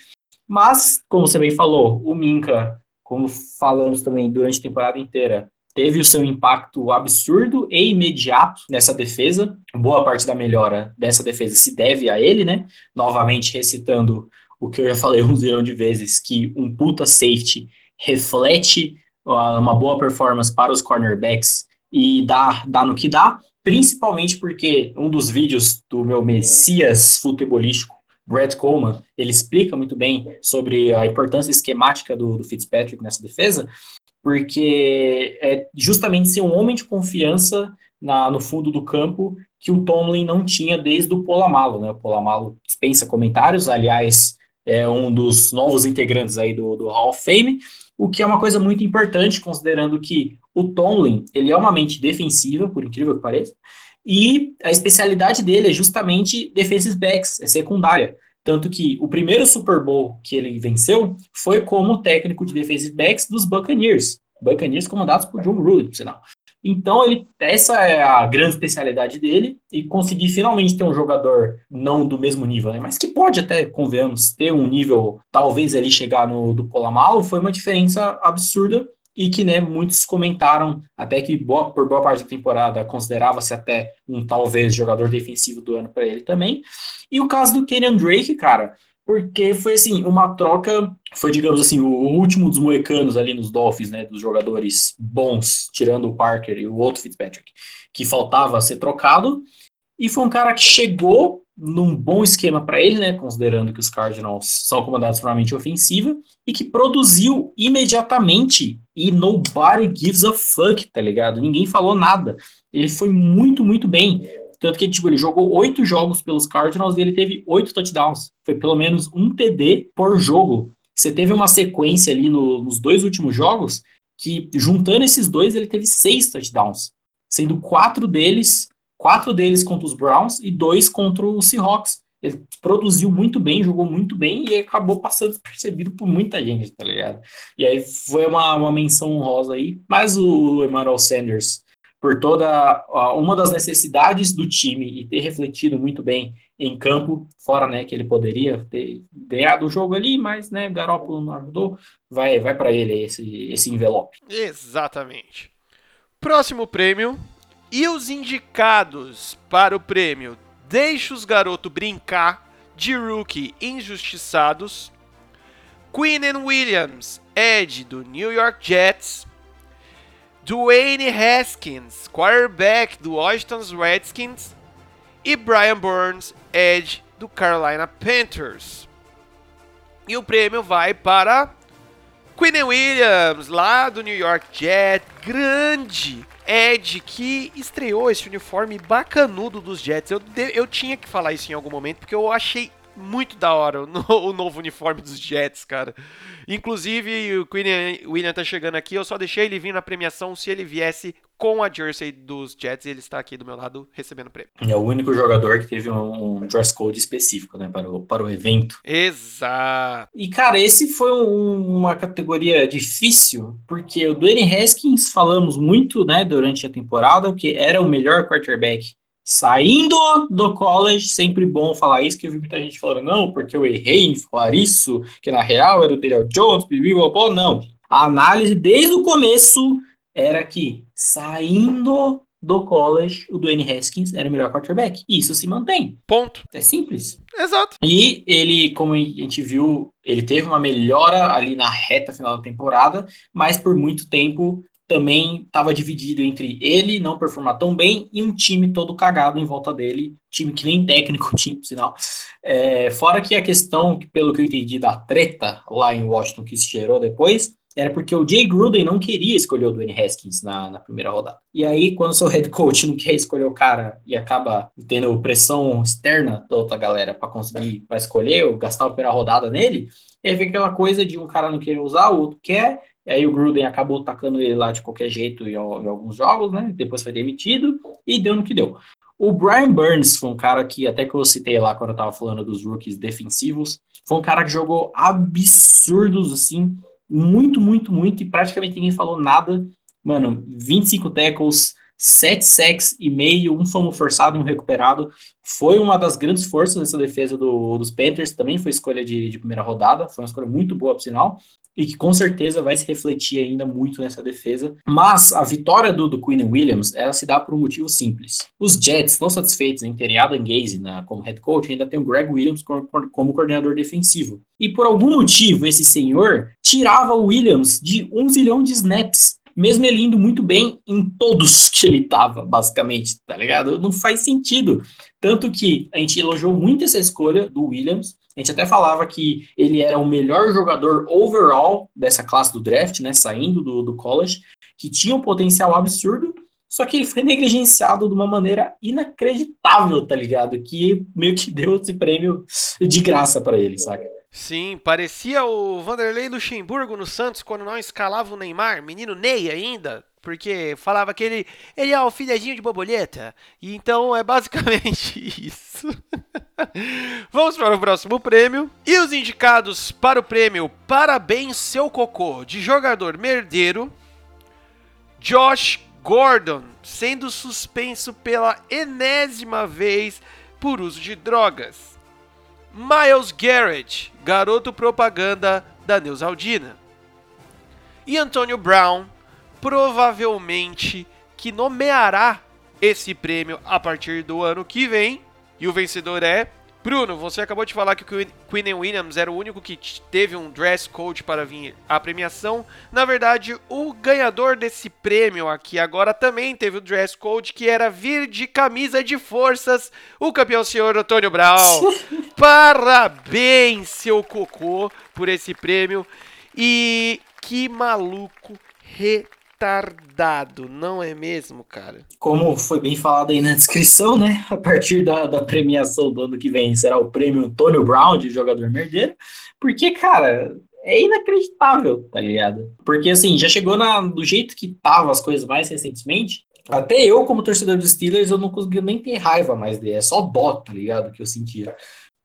Mas, como você bem falou, o Minka, como falamos também durante a temporada inteira, teve o seu impacto absurdo e imediato nessa defesa. Boa parte da melhora dessa defesa se deve a ele, né? Novamente recitando o que eu já falei um zilhão de vezes, que um puta safety reflete uma boa performance para os cornerbacks e dá, dá no que dá, principalmente porque um dos vídeos do meu messias futebolístico, Brad Coleman, ele explica muito bem sobre a importância esquemática do, do Fitzpatrick nessa defesa, porque é justamente ser um homem de confiança na, no fundo do campo que o Tomlin não tinha desde o Polamalo, né? O Polamalo dispensa comentários, aliás, é um dos novos integrantes aí do, do Hall of Fame, o que é uma coisa muito importante, considerando que o Tomlin, ele é uma mente defensiva, por incrível que pareça, e a especialidade dele é justamente defensive backs, é secundária. Tanto que o primeiro Super Bowl que ele venceu foi como técnico de defensive backs dos Buccaneers. Buccaneers comandados por John Gruden, por sinal. Então, ele, essa é a grande especialidade dele, e conseguir finalmente ter um jogador não do mesmo nível, né, mas que pode até, convenhamos, ter um nível, talvez ali chegar no do Polamalo, foi uma diferença absurda e que né, muitos comentaram até que boa, por boa parte da temporada considerava-se até um talvez jogador defensivo do ano para ele também. E o caso do Kenyan Drake, cara, porque foi assim, uma troca, foi, digamos assim, o último dos moecanos ali nos Dolphins, né, dos jogadores bons, tirando o Parker e o outro Fitzpatrick, que faltava ser trocado, e foi um cara que chegou num bom esquema para ele, né, considerando que os Cardinals são comandados por uma ofensiva, e que produziu imediatamente, e nobody gives a fuck, tá ligado? Ninguém falou nada. Ele foi muito, muito bem. Tanto que tipo, ele jogou oito jogos pelos Cardinals e ele teve oito touchdowns. Foi pelo menos um TD por jogo. Você teve uma sequência ali no, nos dois últimos jogos que, juntando esses dois, ele teve seis touchdowns. Sendo quatro deles, quatro deles contra os Browns e dois contra os Seahawks. Ele produziu muito bem, jogou muito bem e acabou passando despercebido por muita gente, tá ligado? E aí foi uma, uma menção honrosa aí. Mas o Emmanuel Sanders por toda uma das necessidades do time e ter refletido muito bem em campo, fora né, que ele poderia ter ganhado o jogo ali, mas né, Garoppolo não ajudou, vai, vai para ele esse, esse envelope. Exatamente. Próximo prêmio. E os indicados para o prêmio Deixa os Garoto Brincar de Rookie Injustiçados. Quinn Williams, Ed do New York Jets. Dwayne Haskins, quarterback do Washington Redskins, e Brian Burns, edge do Carolina Panthers. E o prêmio vai para Quinn Williams, lá do New York Jets, grande Ed que estreou esse uniforme bacanudo dos Jets. Eu, eu tinha que falar isso em algum momento, porque eu achei muito da hora o, no, o novo uniforme dos Jets, cara. Inclusive, o Queen William tá chegando aqui, eu só deixei ele vir na premiação se ele viesse com a jersey dos Jets e ele está aqui do meu lado recebendo o prêmio. É o único jogador que teve um, um dress code específico, né, para o, para o evento. Exato. E, cara, esse foi um, uma categoria difícil, porque o Dwayne Haskins falamos muito, né, durante a temporada, que era o melhor quarterback saindo do college, sempre bom falar isso, que eu vi muita gente falando, não, porque eu errei em falar isso, que na real era o Daniel Jones, blá, não. A análise desde o começo era que saindo do college, o Dwayne Haskins era o melhor quarterback. E isso se mantém. Ponto. É simples. Exato. E ele, como a gente viu, ele teve uma melhora ali na reta final da temporada, mas por muito tempo também estava dividido entre ele não performar tão bem e um time todo cagado em volta dele, time que nem técnico por sinal. É, fora que a questão, pelo que eu entendi da treta lá em Washington que se gerou depois, era porque o Jay Gruden não queria escolher o Dwayne Haskins na, na primeira rodada. E aí, quando seu head coach não quer escolher o cara e acaba tendo pressão externa da outra galera para conseguir pra escolher ou gastar a primeira rodada nele, aí vem aquela coisa de um cara não querer usar, o outro quer, e aí o Gruden acabou tacando ele lá de qualquer jeito em, em alguns jogos, né? Depois foi demitido e deu no que deu. O Brian Burns foi um cara que, até que eu citei lá quando eu tava falando dos rookies defensivos, foi um cara que jogou absurdos, assim, muito, muito, muito, e praticamente ninguém falou nada. Mano, 25 tackles, 7 sacks e meio, um fumble forçado e um recuperado. Foi uma das grandes forças dessa defesa do, dos Panthers, também foi escolha de, de, primeira rodada, foi uma escolha muito boa, por sinal, e que com certeza vai se refletir ainda muito nessa defesa. Mas a vitória do, do Queen Williams, ela se dá por um motivo simples. Os Jets, estão satisfeitos em terem Adam Gaze na, como head coach, ainda tem o Greg Williams como, como coordenador defensivo. E por algum motivo, esse senhor tirava o Williams de um zilhão de snaps mesmo ele indo muito bem em todos que ele tava, basicamente, tá ligado? Não faz sentido. Tanto que a gente elogiou muito essa escolha do Williams. A gente até falava que ele era o melhor jogador overall dessa classe do draft, né? Saindo do, do college, que tinha um potencial absurdo, só que ele foi negligenciado de uma maneira inacreditável, tá ligado? Que meio que deu esse prêmio de graça para ele, saca? Sim, parecia o Vanderlei Luxemburgo no Santos quando não escalava o Neymar, menino Ney ainda, porque falava que ele, ele é o filhadinho de borboleta. E então é basicamente isso. Vamos para o próximo prêmio. E os indicados para o prêmio Parabéns Seu Cocô de jogador merdeiro, Josh Gordon, sendo suspenso pela enésima vez por uso de drogas. Miles Garrett, garoto propaganda da Neusaldina. E Antonio Brown, provavelmente que nomeará esse prêmio a partir do ano que vem. E o vencedor é Bruno, você acabou de falar que o Quinn Williams era o único que teve um dress code para vir à premiação. Na verdade, o ganhador desse prêmio aqui agora também teve o dress code, que era vir de camisa de forças, o campeão senhor Antônio Brown. Parabéns, seu cocô, por esse prêmio. E que maluco retardado retardado, não é mesmo, cara? Como foi bem falado aí na descrição, né? A partir da, da premiação do ano que vem será o prêmio Antônio Brown de jogador merdeiro, porque, cara, é inacreditável, tá ligado? Porque, assim, já chegou na, do jeito que tava as coisas mais recentemente, até eu, como torcedor dos Steelers, eu não conseguia nem ter raiva mais dele, é só dó, tá ligado, que eu sentia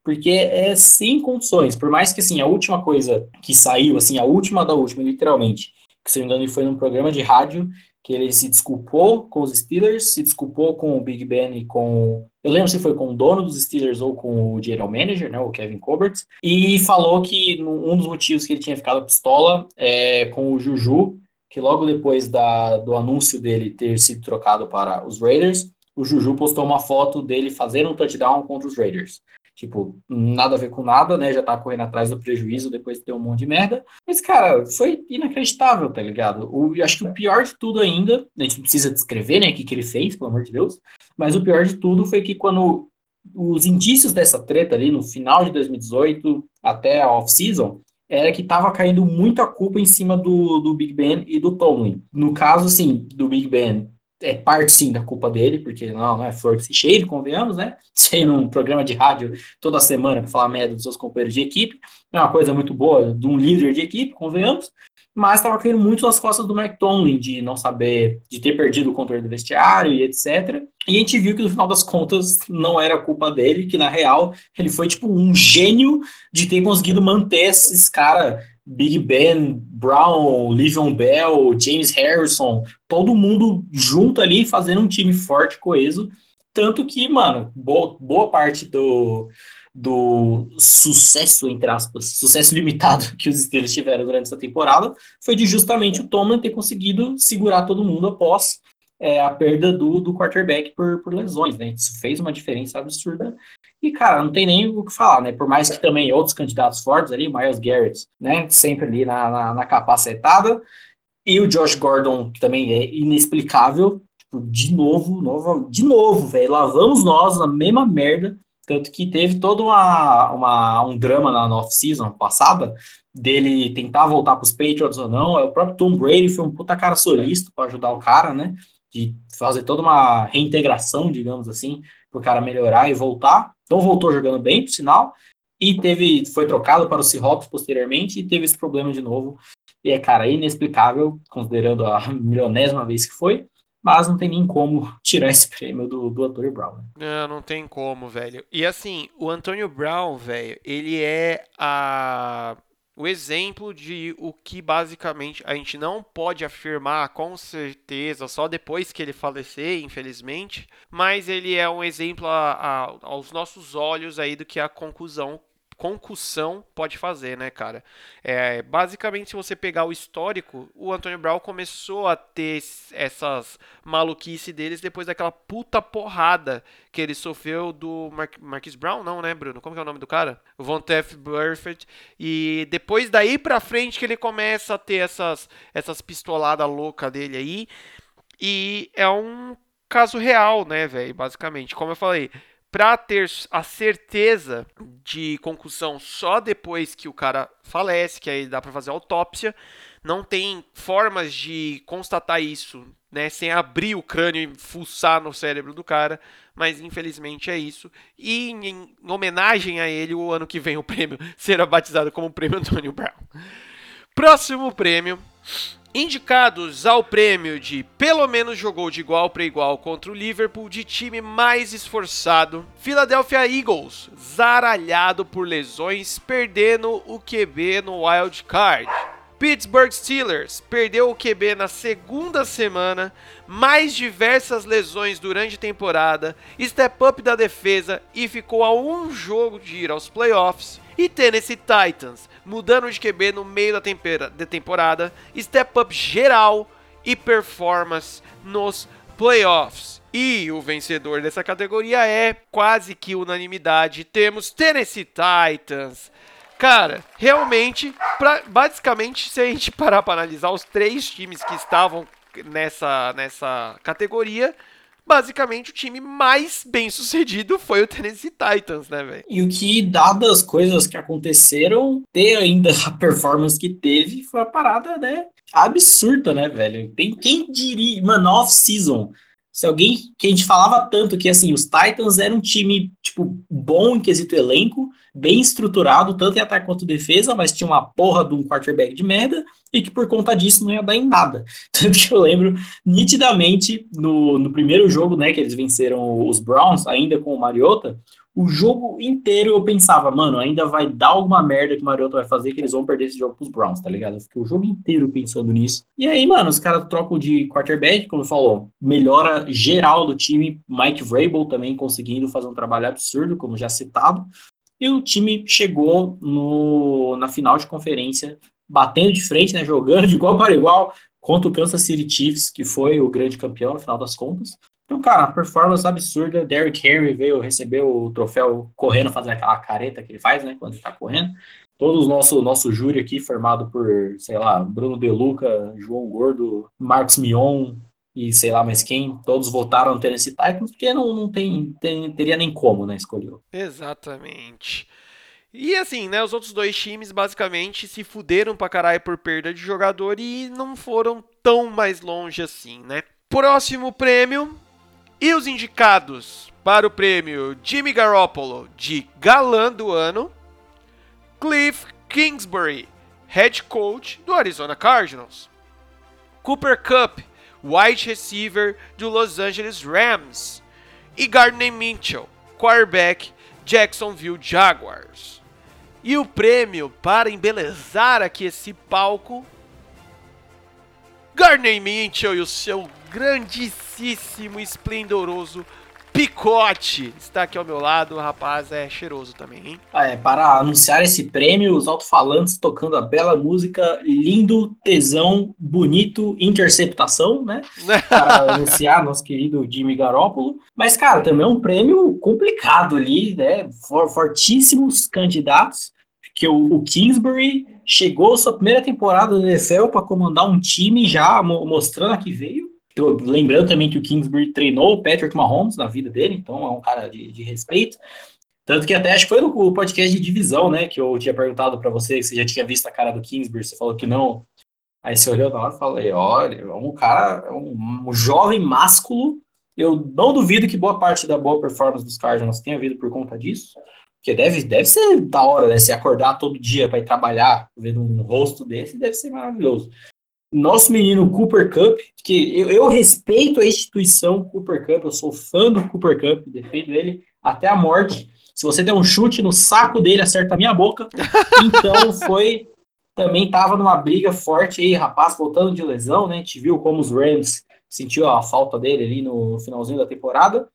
porque é sem condições. Por mais que assim, a última coisa que saiu, assim, a última da última, literalmente, que se não me engano foi num programa de rádio que ele se desculpou com os Steelers, se desculpou com o Big Ben e com. Eu lembro se foi com o dono dos Steelers ou com o general manager, né, o Kevin Colbert, e falou que um dos motivos que ele tinha ficado pistola é com o Juju, que logo depois da, do anúncio dele ter sido trocado para os Raiders, o Juju postou uma foto dele fazendo um touchdown contra os Raiders. Tipo, nada a ver com nada, né? Já tá correndo atrás do prejuízo depois de ter um monte de merda. Mas, cara, foi inacreditável, tá ligado? O, acho que o pior de tudo ainda, a gente não precisa descrever, né, o que, que ele fez, pelo amor de Deus, mas o pior de tudo foi que quando os indícios dessa treta ali, no final de 2018 até a off-season, era que tava caindo muito a culpa em cima do, do Big Ben e do Tomlin. No caso, assim, do Big Ben, é parte sim da culpa dele, porque não, não é flor que se cheire, convenhamos, né? Ser num programa de rádio toda semana para falar merda dos seus companheiros de equipe, é uma coisa muito boa de um líder de equipe, convenhamos, mas estava caindo muito nas costas do Mike Tomlin, de não saber, de ter perdido o controle do vestiário e etc. E a gente viu que no final das contas não era culpa dele, que na real ele foi tipo um gênio de ter conseguido manter esses caras Big Ben, Brown, Livion Bell, James Harrison, todo mundo junto ali fazendo um time forte, coeso. Tanto que, mano, boa, boa parte do, do sucesso, entre aspas, sucesso limitado que os Steelers tiveram durante essa temporada foi de justamente o Tomlin ter conseguido segurar todo mundo após é, a perda do, do quarterback por, por lesões, né? Isso fez uma diferença absurda e, cara, não tem nem o que falar, né? Por mais que também outros candidatos fortes ali, Miles Garrett, né? Sempre ali na, na, na capacetada. E o Josh Gordon, que também é inexplicável, tipo, de novo, novo de novo, velho. Lá vamos nós na mesma merda. Tanto que teve todo uma, uma, um drama na off-season passada, dele tentar voltar para os Patriots ou não. É o próprio Tom Brady foi um puta cara solista para ajudar o cara, né? De fazer toda uma reintegração, digamos assim, para o cara melhorar e voltar. Então voltou jogando bem, por sinal. E teve, foi trocado para o Seahawks posteriormente e teve esse problema de novo. E é, cara, inexplicável, considerando a milionésima vez que foi mas não tem nem como tirar esse prêmio do, do Antônio Brown. Né? Não, não tem como, velho. E assim, o Antônio Brown, velho, ele é a o exemplo de o que basicamente a gente não pode afirmar com certeza só depois que ele falecer, infelizmente, mas ele é um exemplo a, a, aos nossos olhos aí do que a conclusão concussão pode fazer, né, cara? É, basicamente, se você pegar o histórico, o Antônio Brown começou a ter essas maluquices deles depois daquela puta porrada que ele sofreu do Mar Marquis Brown, não, né, Bruno? Como que é o nome do cara? Von Teff Burford. E depois daí pra frente que ele começa a ter essas, essas pistoladas loucas dele aí. E é um caso real, né, velho? Basicamente. Como eu falei, para ter a certeza de concussão só depois que o cara falece, que aí dá para fazer autópsia. Não tem formas de constatar isso, né, sem abrir o crânio e fuçar no cérebro do cara, mas infelizmente é isso. E em, em homenagem a ele, o ano que vem o prêmio será batizado como Prêmio Antônio Brown. Próximo prêmio Indicados ao prêmio de pelo menos jogou de igual para igual contra o Liverpool de time mais esforçado, Philadelphia Eagles, zaralhado por lesões, perdendo o QB no wild card. Pittsburgh Steelers perdeu o QB na segunda semana, mais diversas lesões durante a temporada, step up da defesa e ficou a um jogo de ir aos playoffs. E Tennessee Titans mudando de QB no meio da, da temporada, step up geral e performance nos playoffs. E o vencedor dessa categoria é quase que unanimidade. Temos Tennessee Titans. Cara, realmente, pra, basicamente, se a gente parar para analisar os três times que estavam nessa, nessa categoria, basicamente o time mais bem sucedido foi o Tennessee Titans, né, velho? E o que, dadas as coisas que aconteceram, ter ainda a performance que teve foi uma parada, né? Absurda, né, velho? Tem quem diria, mano, off-season. Se alguém que a gente falava tanto que assim, os Titans eram um time, tipo, bom em quesito elenco, bem estruturado, tanto em ataque quanto defesa, mas tinha uma porra de um quarterback de merda, e que por conta disso não ia dar em nada. Tanto que eu lembro nitidamente no, no primeiro jogo, né, que eles venceram os Browns, ainda com o Mariota, o jogo inteiro eu pensava, mano, ainda vai dar alguma merda que o Mariota vai fazer que eles vão perder esse jogo pros Browns, tá ligado? Eu fiquei o jogo inteiro pensando nisso. E aí, mano, os caras trocam de quarterback, como falou, melhora geral do time. Mike Vrabel também conseguindo fazer um trabalho absurdo, como já citado. E o time chegou no, na final de conferência, batendo de frente, né, jogando de igual para igual contra o Kansas City Chiefs, que foi o grande campeão no final das contas. Então, cara, performance absurda. Derrick Henry veio receber o troféu correndo, fazendo aquela careta que ele faz, né, quando ele tá correndo. Todo o nosso, nosso júri aqui, formado por, sei lá, Bruno Deluca, João Gordo, Marcos Mion, e sei lá mais quem, todos votaram no Tennessee Titans, porque não, não tem, tem, teria nem como, né, escolher. Exatamente. E assim, né, os outros dois times basicamente se fuderam pra caralho por perda de jogador e não foram tão mais longe assim, né? Próximo prêmio, e os indicados para o prêmio Jimmy Garoppolo de galã do ano, Cliff Kingsbury, head coach do Arizona Cardinals. Cooper Cup, wide receiver do Los Angeles Rams, e Gardner Mitchell, quarterback Jacksonville Jaguars. E o prêmio para embelezar aqui esse palco, Gardner Mitchell e o seu grandíssimo, esplendoroso Picote está aqui ao meu lado, o rapaz é cheiroso também, hein? Ah, é, para anunciar esse prêmio, os alto-falantes tocando a bela música Lindo, Tesão, Bonito, Interceptação, né? Para anunciar nosso querido Jimmy Garoppolo. Mas, cara, também é um prêmio complicado ali, né? Fortíssimos candidatos. que o, o Kingsbury chegou sua primeira temporada no NFL para comandar um time já mostrando a que veio. Lembrando também que o Kingsbury treinou o Patrick Mahomes na vida dele, então é um cara de, de respeito. Tanto que até acho que foi no podcast de divisão, né? Que eu tinha perguntado para você se já tinha visto a cara do Kingsbury, você falou que não. Aí você olhou na hora e falei, olha, é um cara, é um, um, jovem másculo. Eu não duvido que boa parte da boa performance dos Cardinals tenha vindo por conta disso. Porque deve, deve ser da hora, né? Se acordar todo dia para ir trabalhar, vendo um rosto desse, deve ser maravilhoso. Nosso menino Cooper Cup, que eu, eu respeito a instituição Cooper Cup, eu sou fã do Cooper Cup, defendo ele até a morte. Se você der um chute no saco dele, acerta a minha boca. Então foi. Também tava numa briga forte aí, rapaz, voltando de lesão, né? A gente viu como os Rams sentiu a falta dele ali no finalzinho da temporada.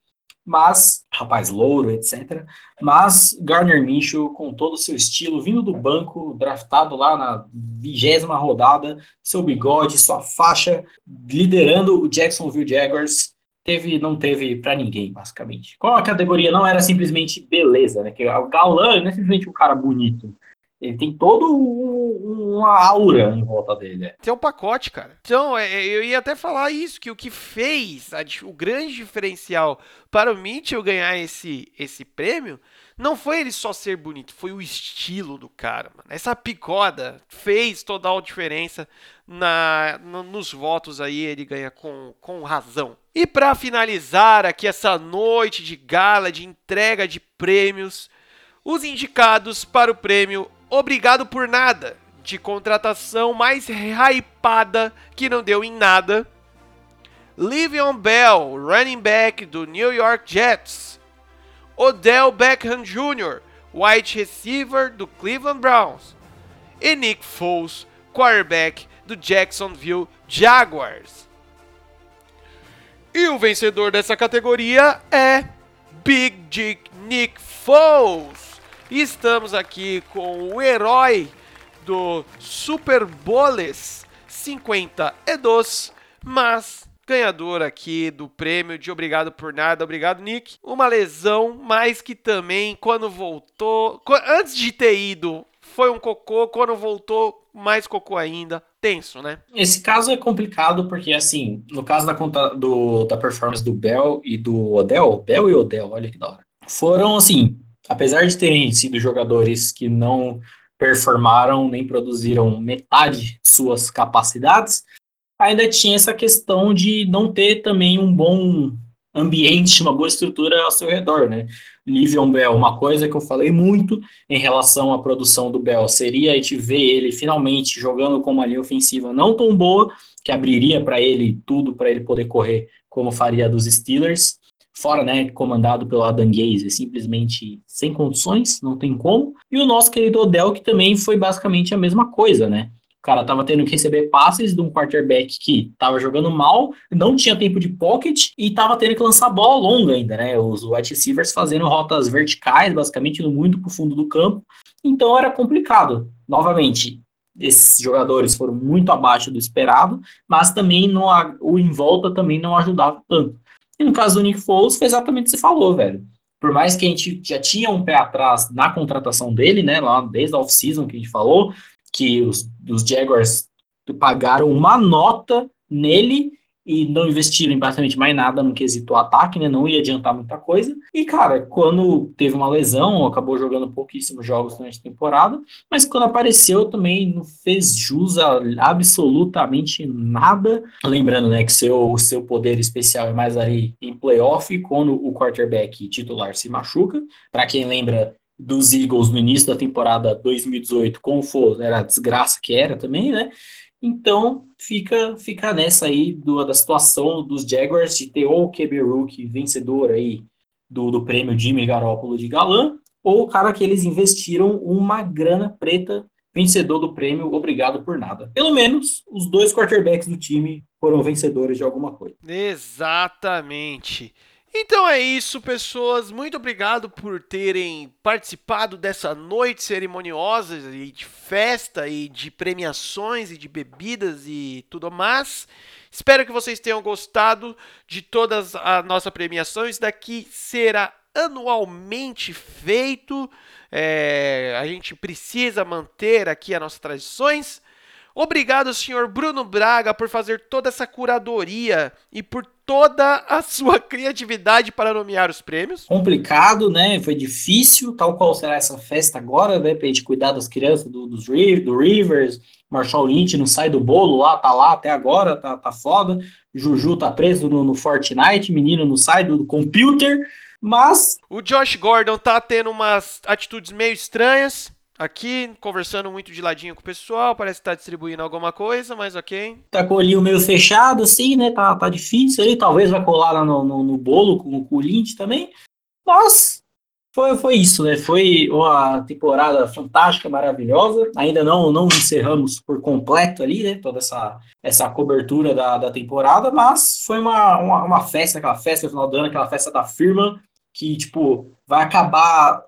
Mas, rapaz, louro, etc. Mas Garner Minshew, com todo o seu estilo, vindo do banco, draftado lá na vigésima rodada, seu bigode, sua faixa, liderando o Jacksonville Jaguars, teve, não teve para ninguém, basicamente. Qual a categoria não era simplesmente beleza, né? Que o galã não é simplesmente um cara bonito. Ele tem todo um, uma aura em volta dele. É. Tem um pacote, cara. Então, é, é, eu ia até falar isso, que o que fez a, o grande diferencial para o Mitchell ganhar esse, esse prêmio não foi ele só ser bonito, foi o estilo do cara, mano. Essa picoda fez toda a diferença na, no, nos votos aí, ele ganha com, com razão. E para finalizar aqui essa noite de gala, de entrega de prêmios, os indicados para o prêmio Obrigado por Nada, de contratação mais hypada que não deu em nada. Livion Bell, running back do New York Jets. Odell Beckham Jr., wide receiver do Cleveland Browns, e Nick Foles, quarterback do Jacksonville Jaguars. E o vencedor dessa categoria é Big Dick Nick Foles. Estamos aqui com o herói do Super Bowls 52, mas ganhador aqui do prêmio de Obrigado por Nada. Obrigado, Nick. Uma lesão, mas que também, quando voltou. Antes de ter ido, foi um cocô. Quando voltou, mais cocô ainda. Tenso, né? Esse caso é complicado porque, assim, no caso da, conta, do, da performance do Bell e do Odell, Bell e Odell, olha que da hora. Foram, assim, apesar de terem sido jogadores que não performaram nem produziram metade de suas capacidades, ainda tinha essa questão de não ter também um bom ambiente, uma boa estrutura ao seu redor, né? Livion Bell, uma coisa que eu falei muito em relação à produção do Bell seria a gente ver ele finalmente jogando com uma linha ofensiva não tão boa, que abriria para ele tudo para ele poder correr como faria dos Steelers, fora, né, comandado pelo Adam Gaze, simplesmente sem condições, não tem como. E o nosso querido Odell, que também foi basicamente a mesma coisa, né? O cara tava tendo que receber passes de um quarterback que tava jogando mal, não tinha tempo de pocket e tava tendo que lançar bola longa ainda, né? Os wide receivers fazendo rotas verticais, basicamente indo muito pro fundo do campo. Então era complicado. Novamente, esses jogadores foram muito abaixo do esperado, mas também não, o em volta também não ajudava tanto. E no caso do Nick Foles, foi exatamente o que você falou, velho. Por mais que a gente já tinha um pé atrás na contratação dele, né, lá desde a off-season que a gente falou, que os, os Jaguars pagaram uma nota nele e não investiram basicamente mais nada no quesito ataque, né? Não ia adiantar muita coisa. E, cara, quando teve uma lesão, acabou jogando pouquíssimos jogos durante a temporada, mas quando apareceu também não fez jus a absolutamente nada. Lembrando, né, que seu, seu poder especial é mais ali em playoff, quando o quarterback titular se machuca. Para quem lembra, dos Eagles no início da temporada 2018, como for, era a desgraça que era também, né? Então fica fica nessa aí do, da situação dos Jaguars de ter ou o QB Rookie vencedor aí do, do prêmio Jimmy Garoppolo de galã, ou o cara que eles investiram uma grana preta vencedor do prêmio Obrigado por Nada. Pelo menos os dois quarterbacks do time foram vencedores de alguma coisa. Exatamente. Então é isso, pessoas. Muito obrigado por terem participado dessa noite cerimoniosa e de festa e de premiações e de bebidas e tudo mais. Espero que vocês tenham gostado de todas as nossas premiações. Daqui será anualmente feito. É, a gente precisa manter aqui as nossas tradições. Obrigado, senhor Bruno Braga, por fazer toda essa curadoria e por toda a sua criatividade para nomear os prêmios. Complicado, né? Foi difícil, tal qual será essa festa agora, né? Pra gente cuidar das crianças do, dos, do Rivers. Marshall Lynch não sai do bolo lá, tá lá até agora, tá, tá foda. Juju tá preso no, no Fortnite, menino não sai do, do computer, mas. O Josh Gordon tá tendo umas atitudes meio estranhas aqui, conversando muito de ladinho com o pessoal, parece que tá distribuindo alguma coisa, mas ok. Tá com o olhinho meio fechado, assim, né? Tá, tá difícil aí, talvez vai colar lá no, no, no bolo com, com o Lynch também. Mas foi, foi isso, né? Foi uma temporada fantástica, maravilhosa. Ainda não, não encerramos por completo ali, né? Toda essa, essa cobertura da, da temporada, mas foi uma, uma, uma festa, aquela festa no final do ano, aquela festa da firma, que, tipo, vai acabar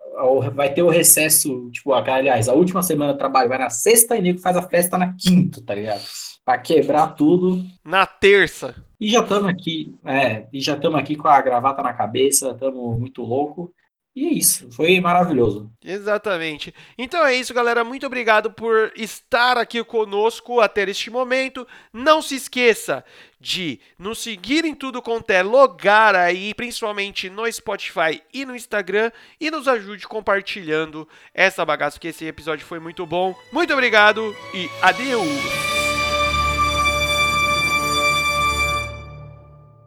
vai ter o recesso, tipo, aliás, a última semana de trabalho vai na sexta e nego faz a festa na quinta, tá ligado? Pra quebrar tudo. Na terça. E já estamos aqui, é, e já estamos aqui com a gravata na cabeça, estamos muito louco. E é isso, foi maravilhoso. Exatamente. Então é isso, galera. Muito obrigado por estar aqui conosco até este momento. Não se esqueça de nos seguir em tudo quanto é logar aí, principalmente no Spotify e no Instagram, e nos ajude compartilhando essa bagaça, porque esse episódio foi muito bom. Muito obrigado e adeus!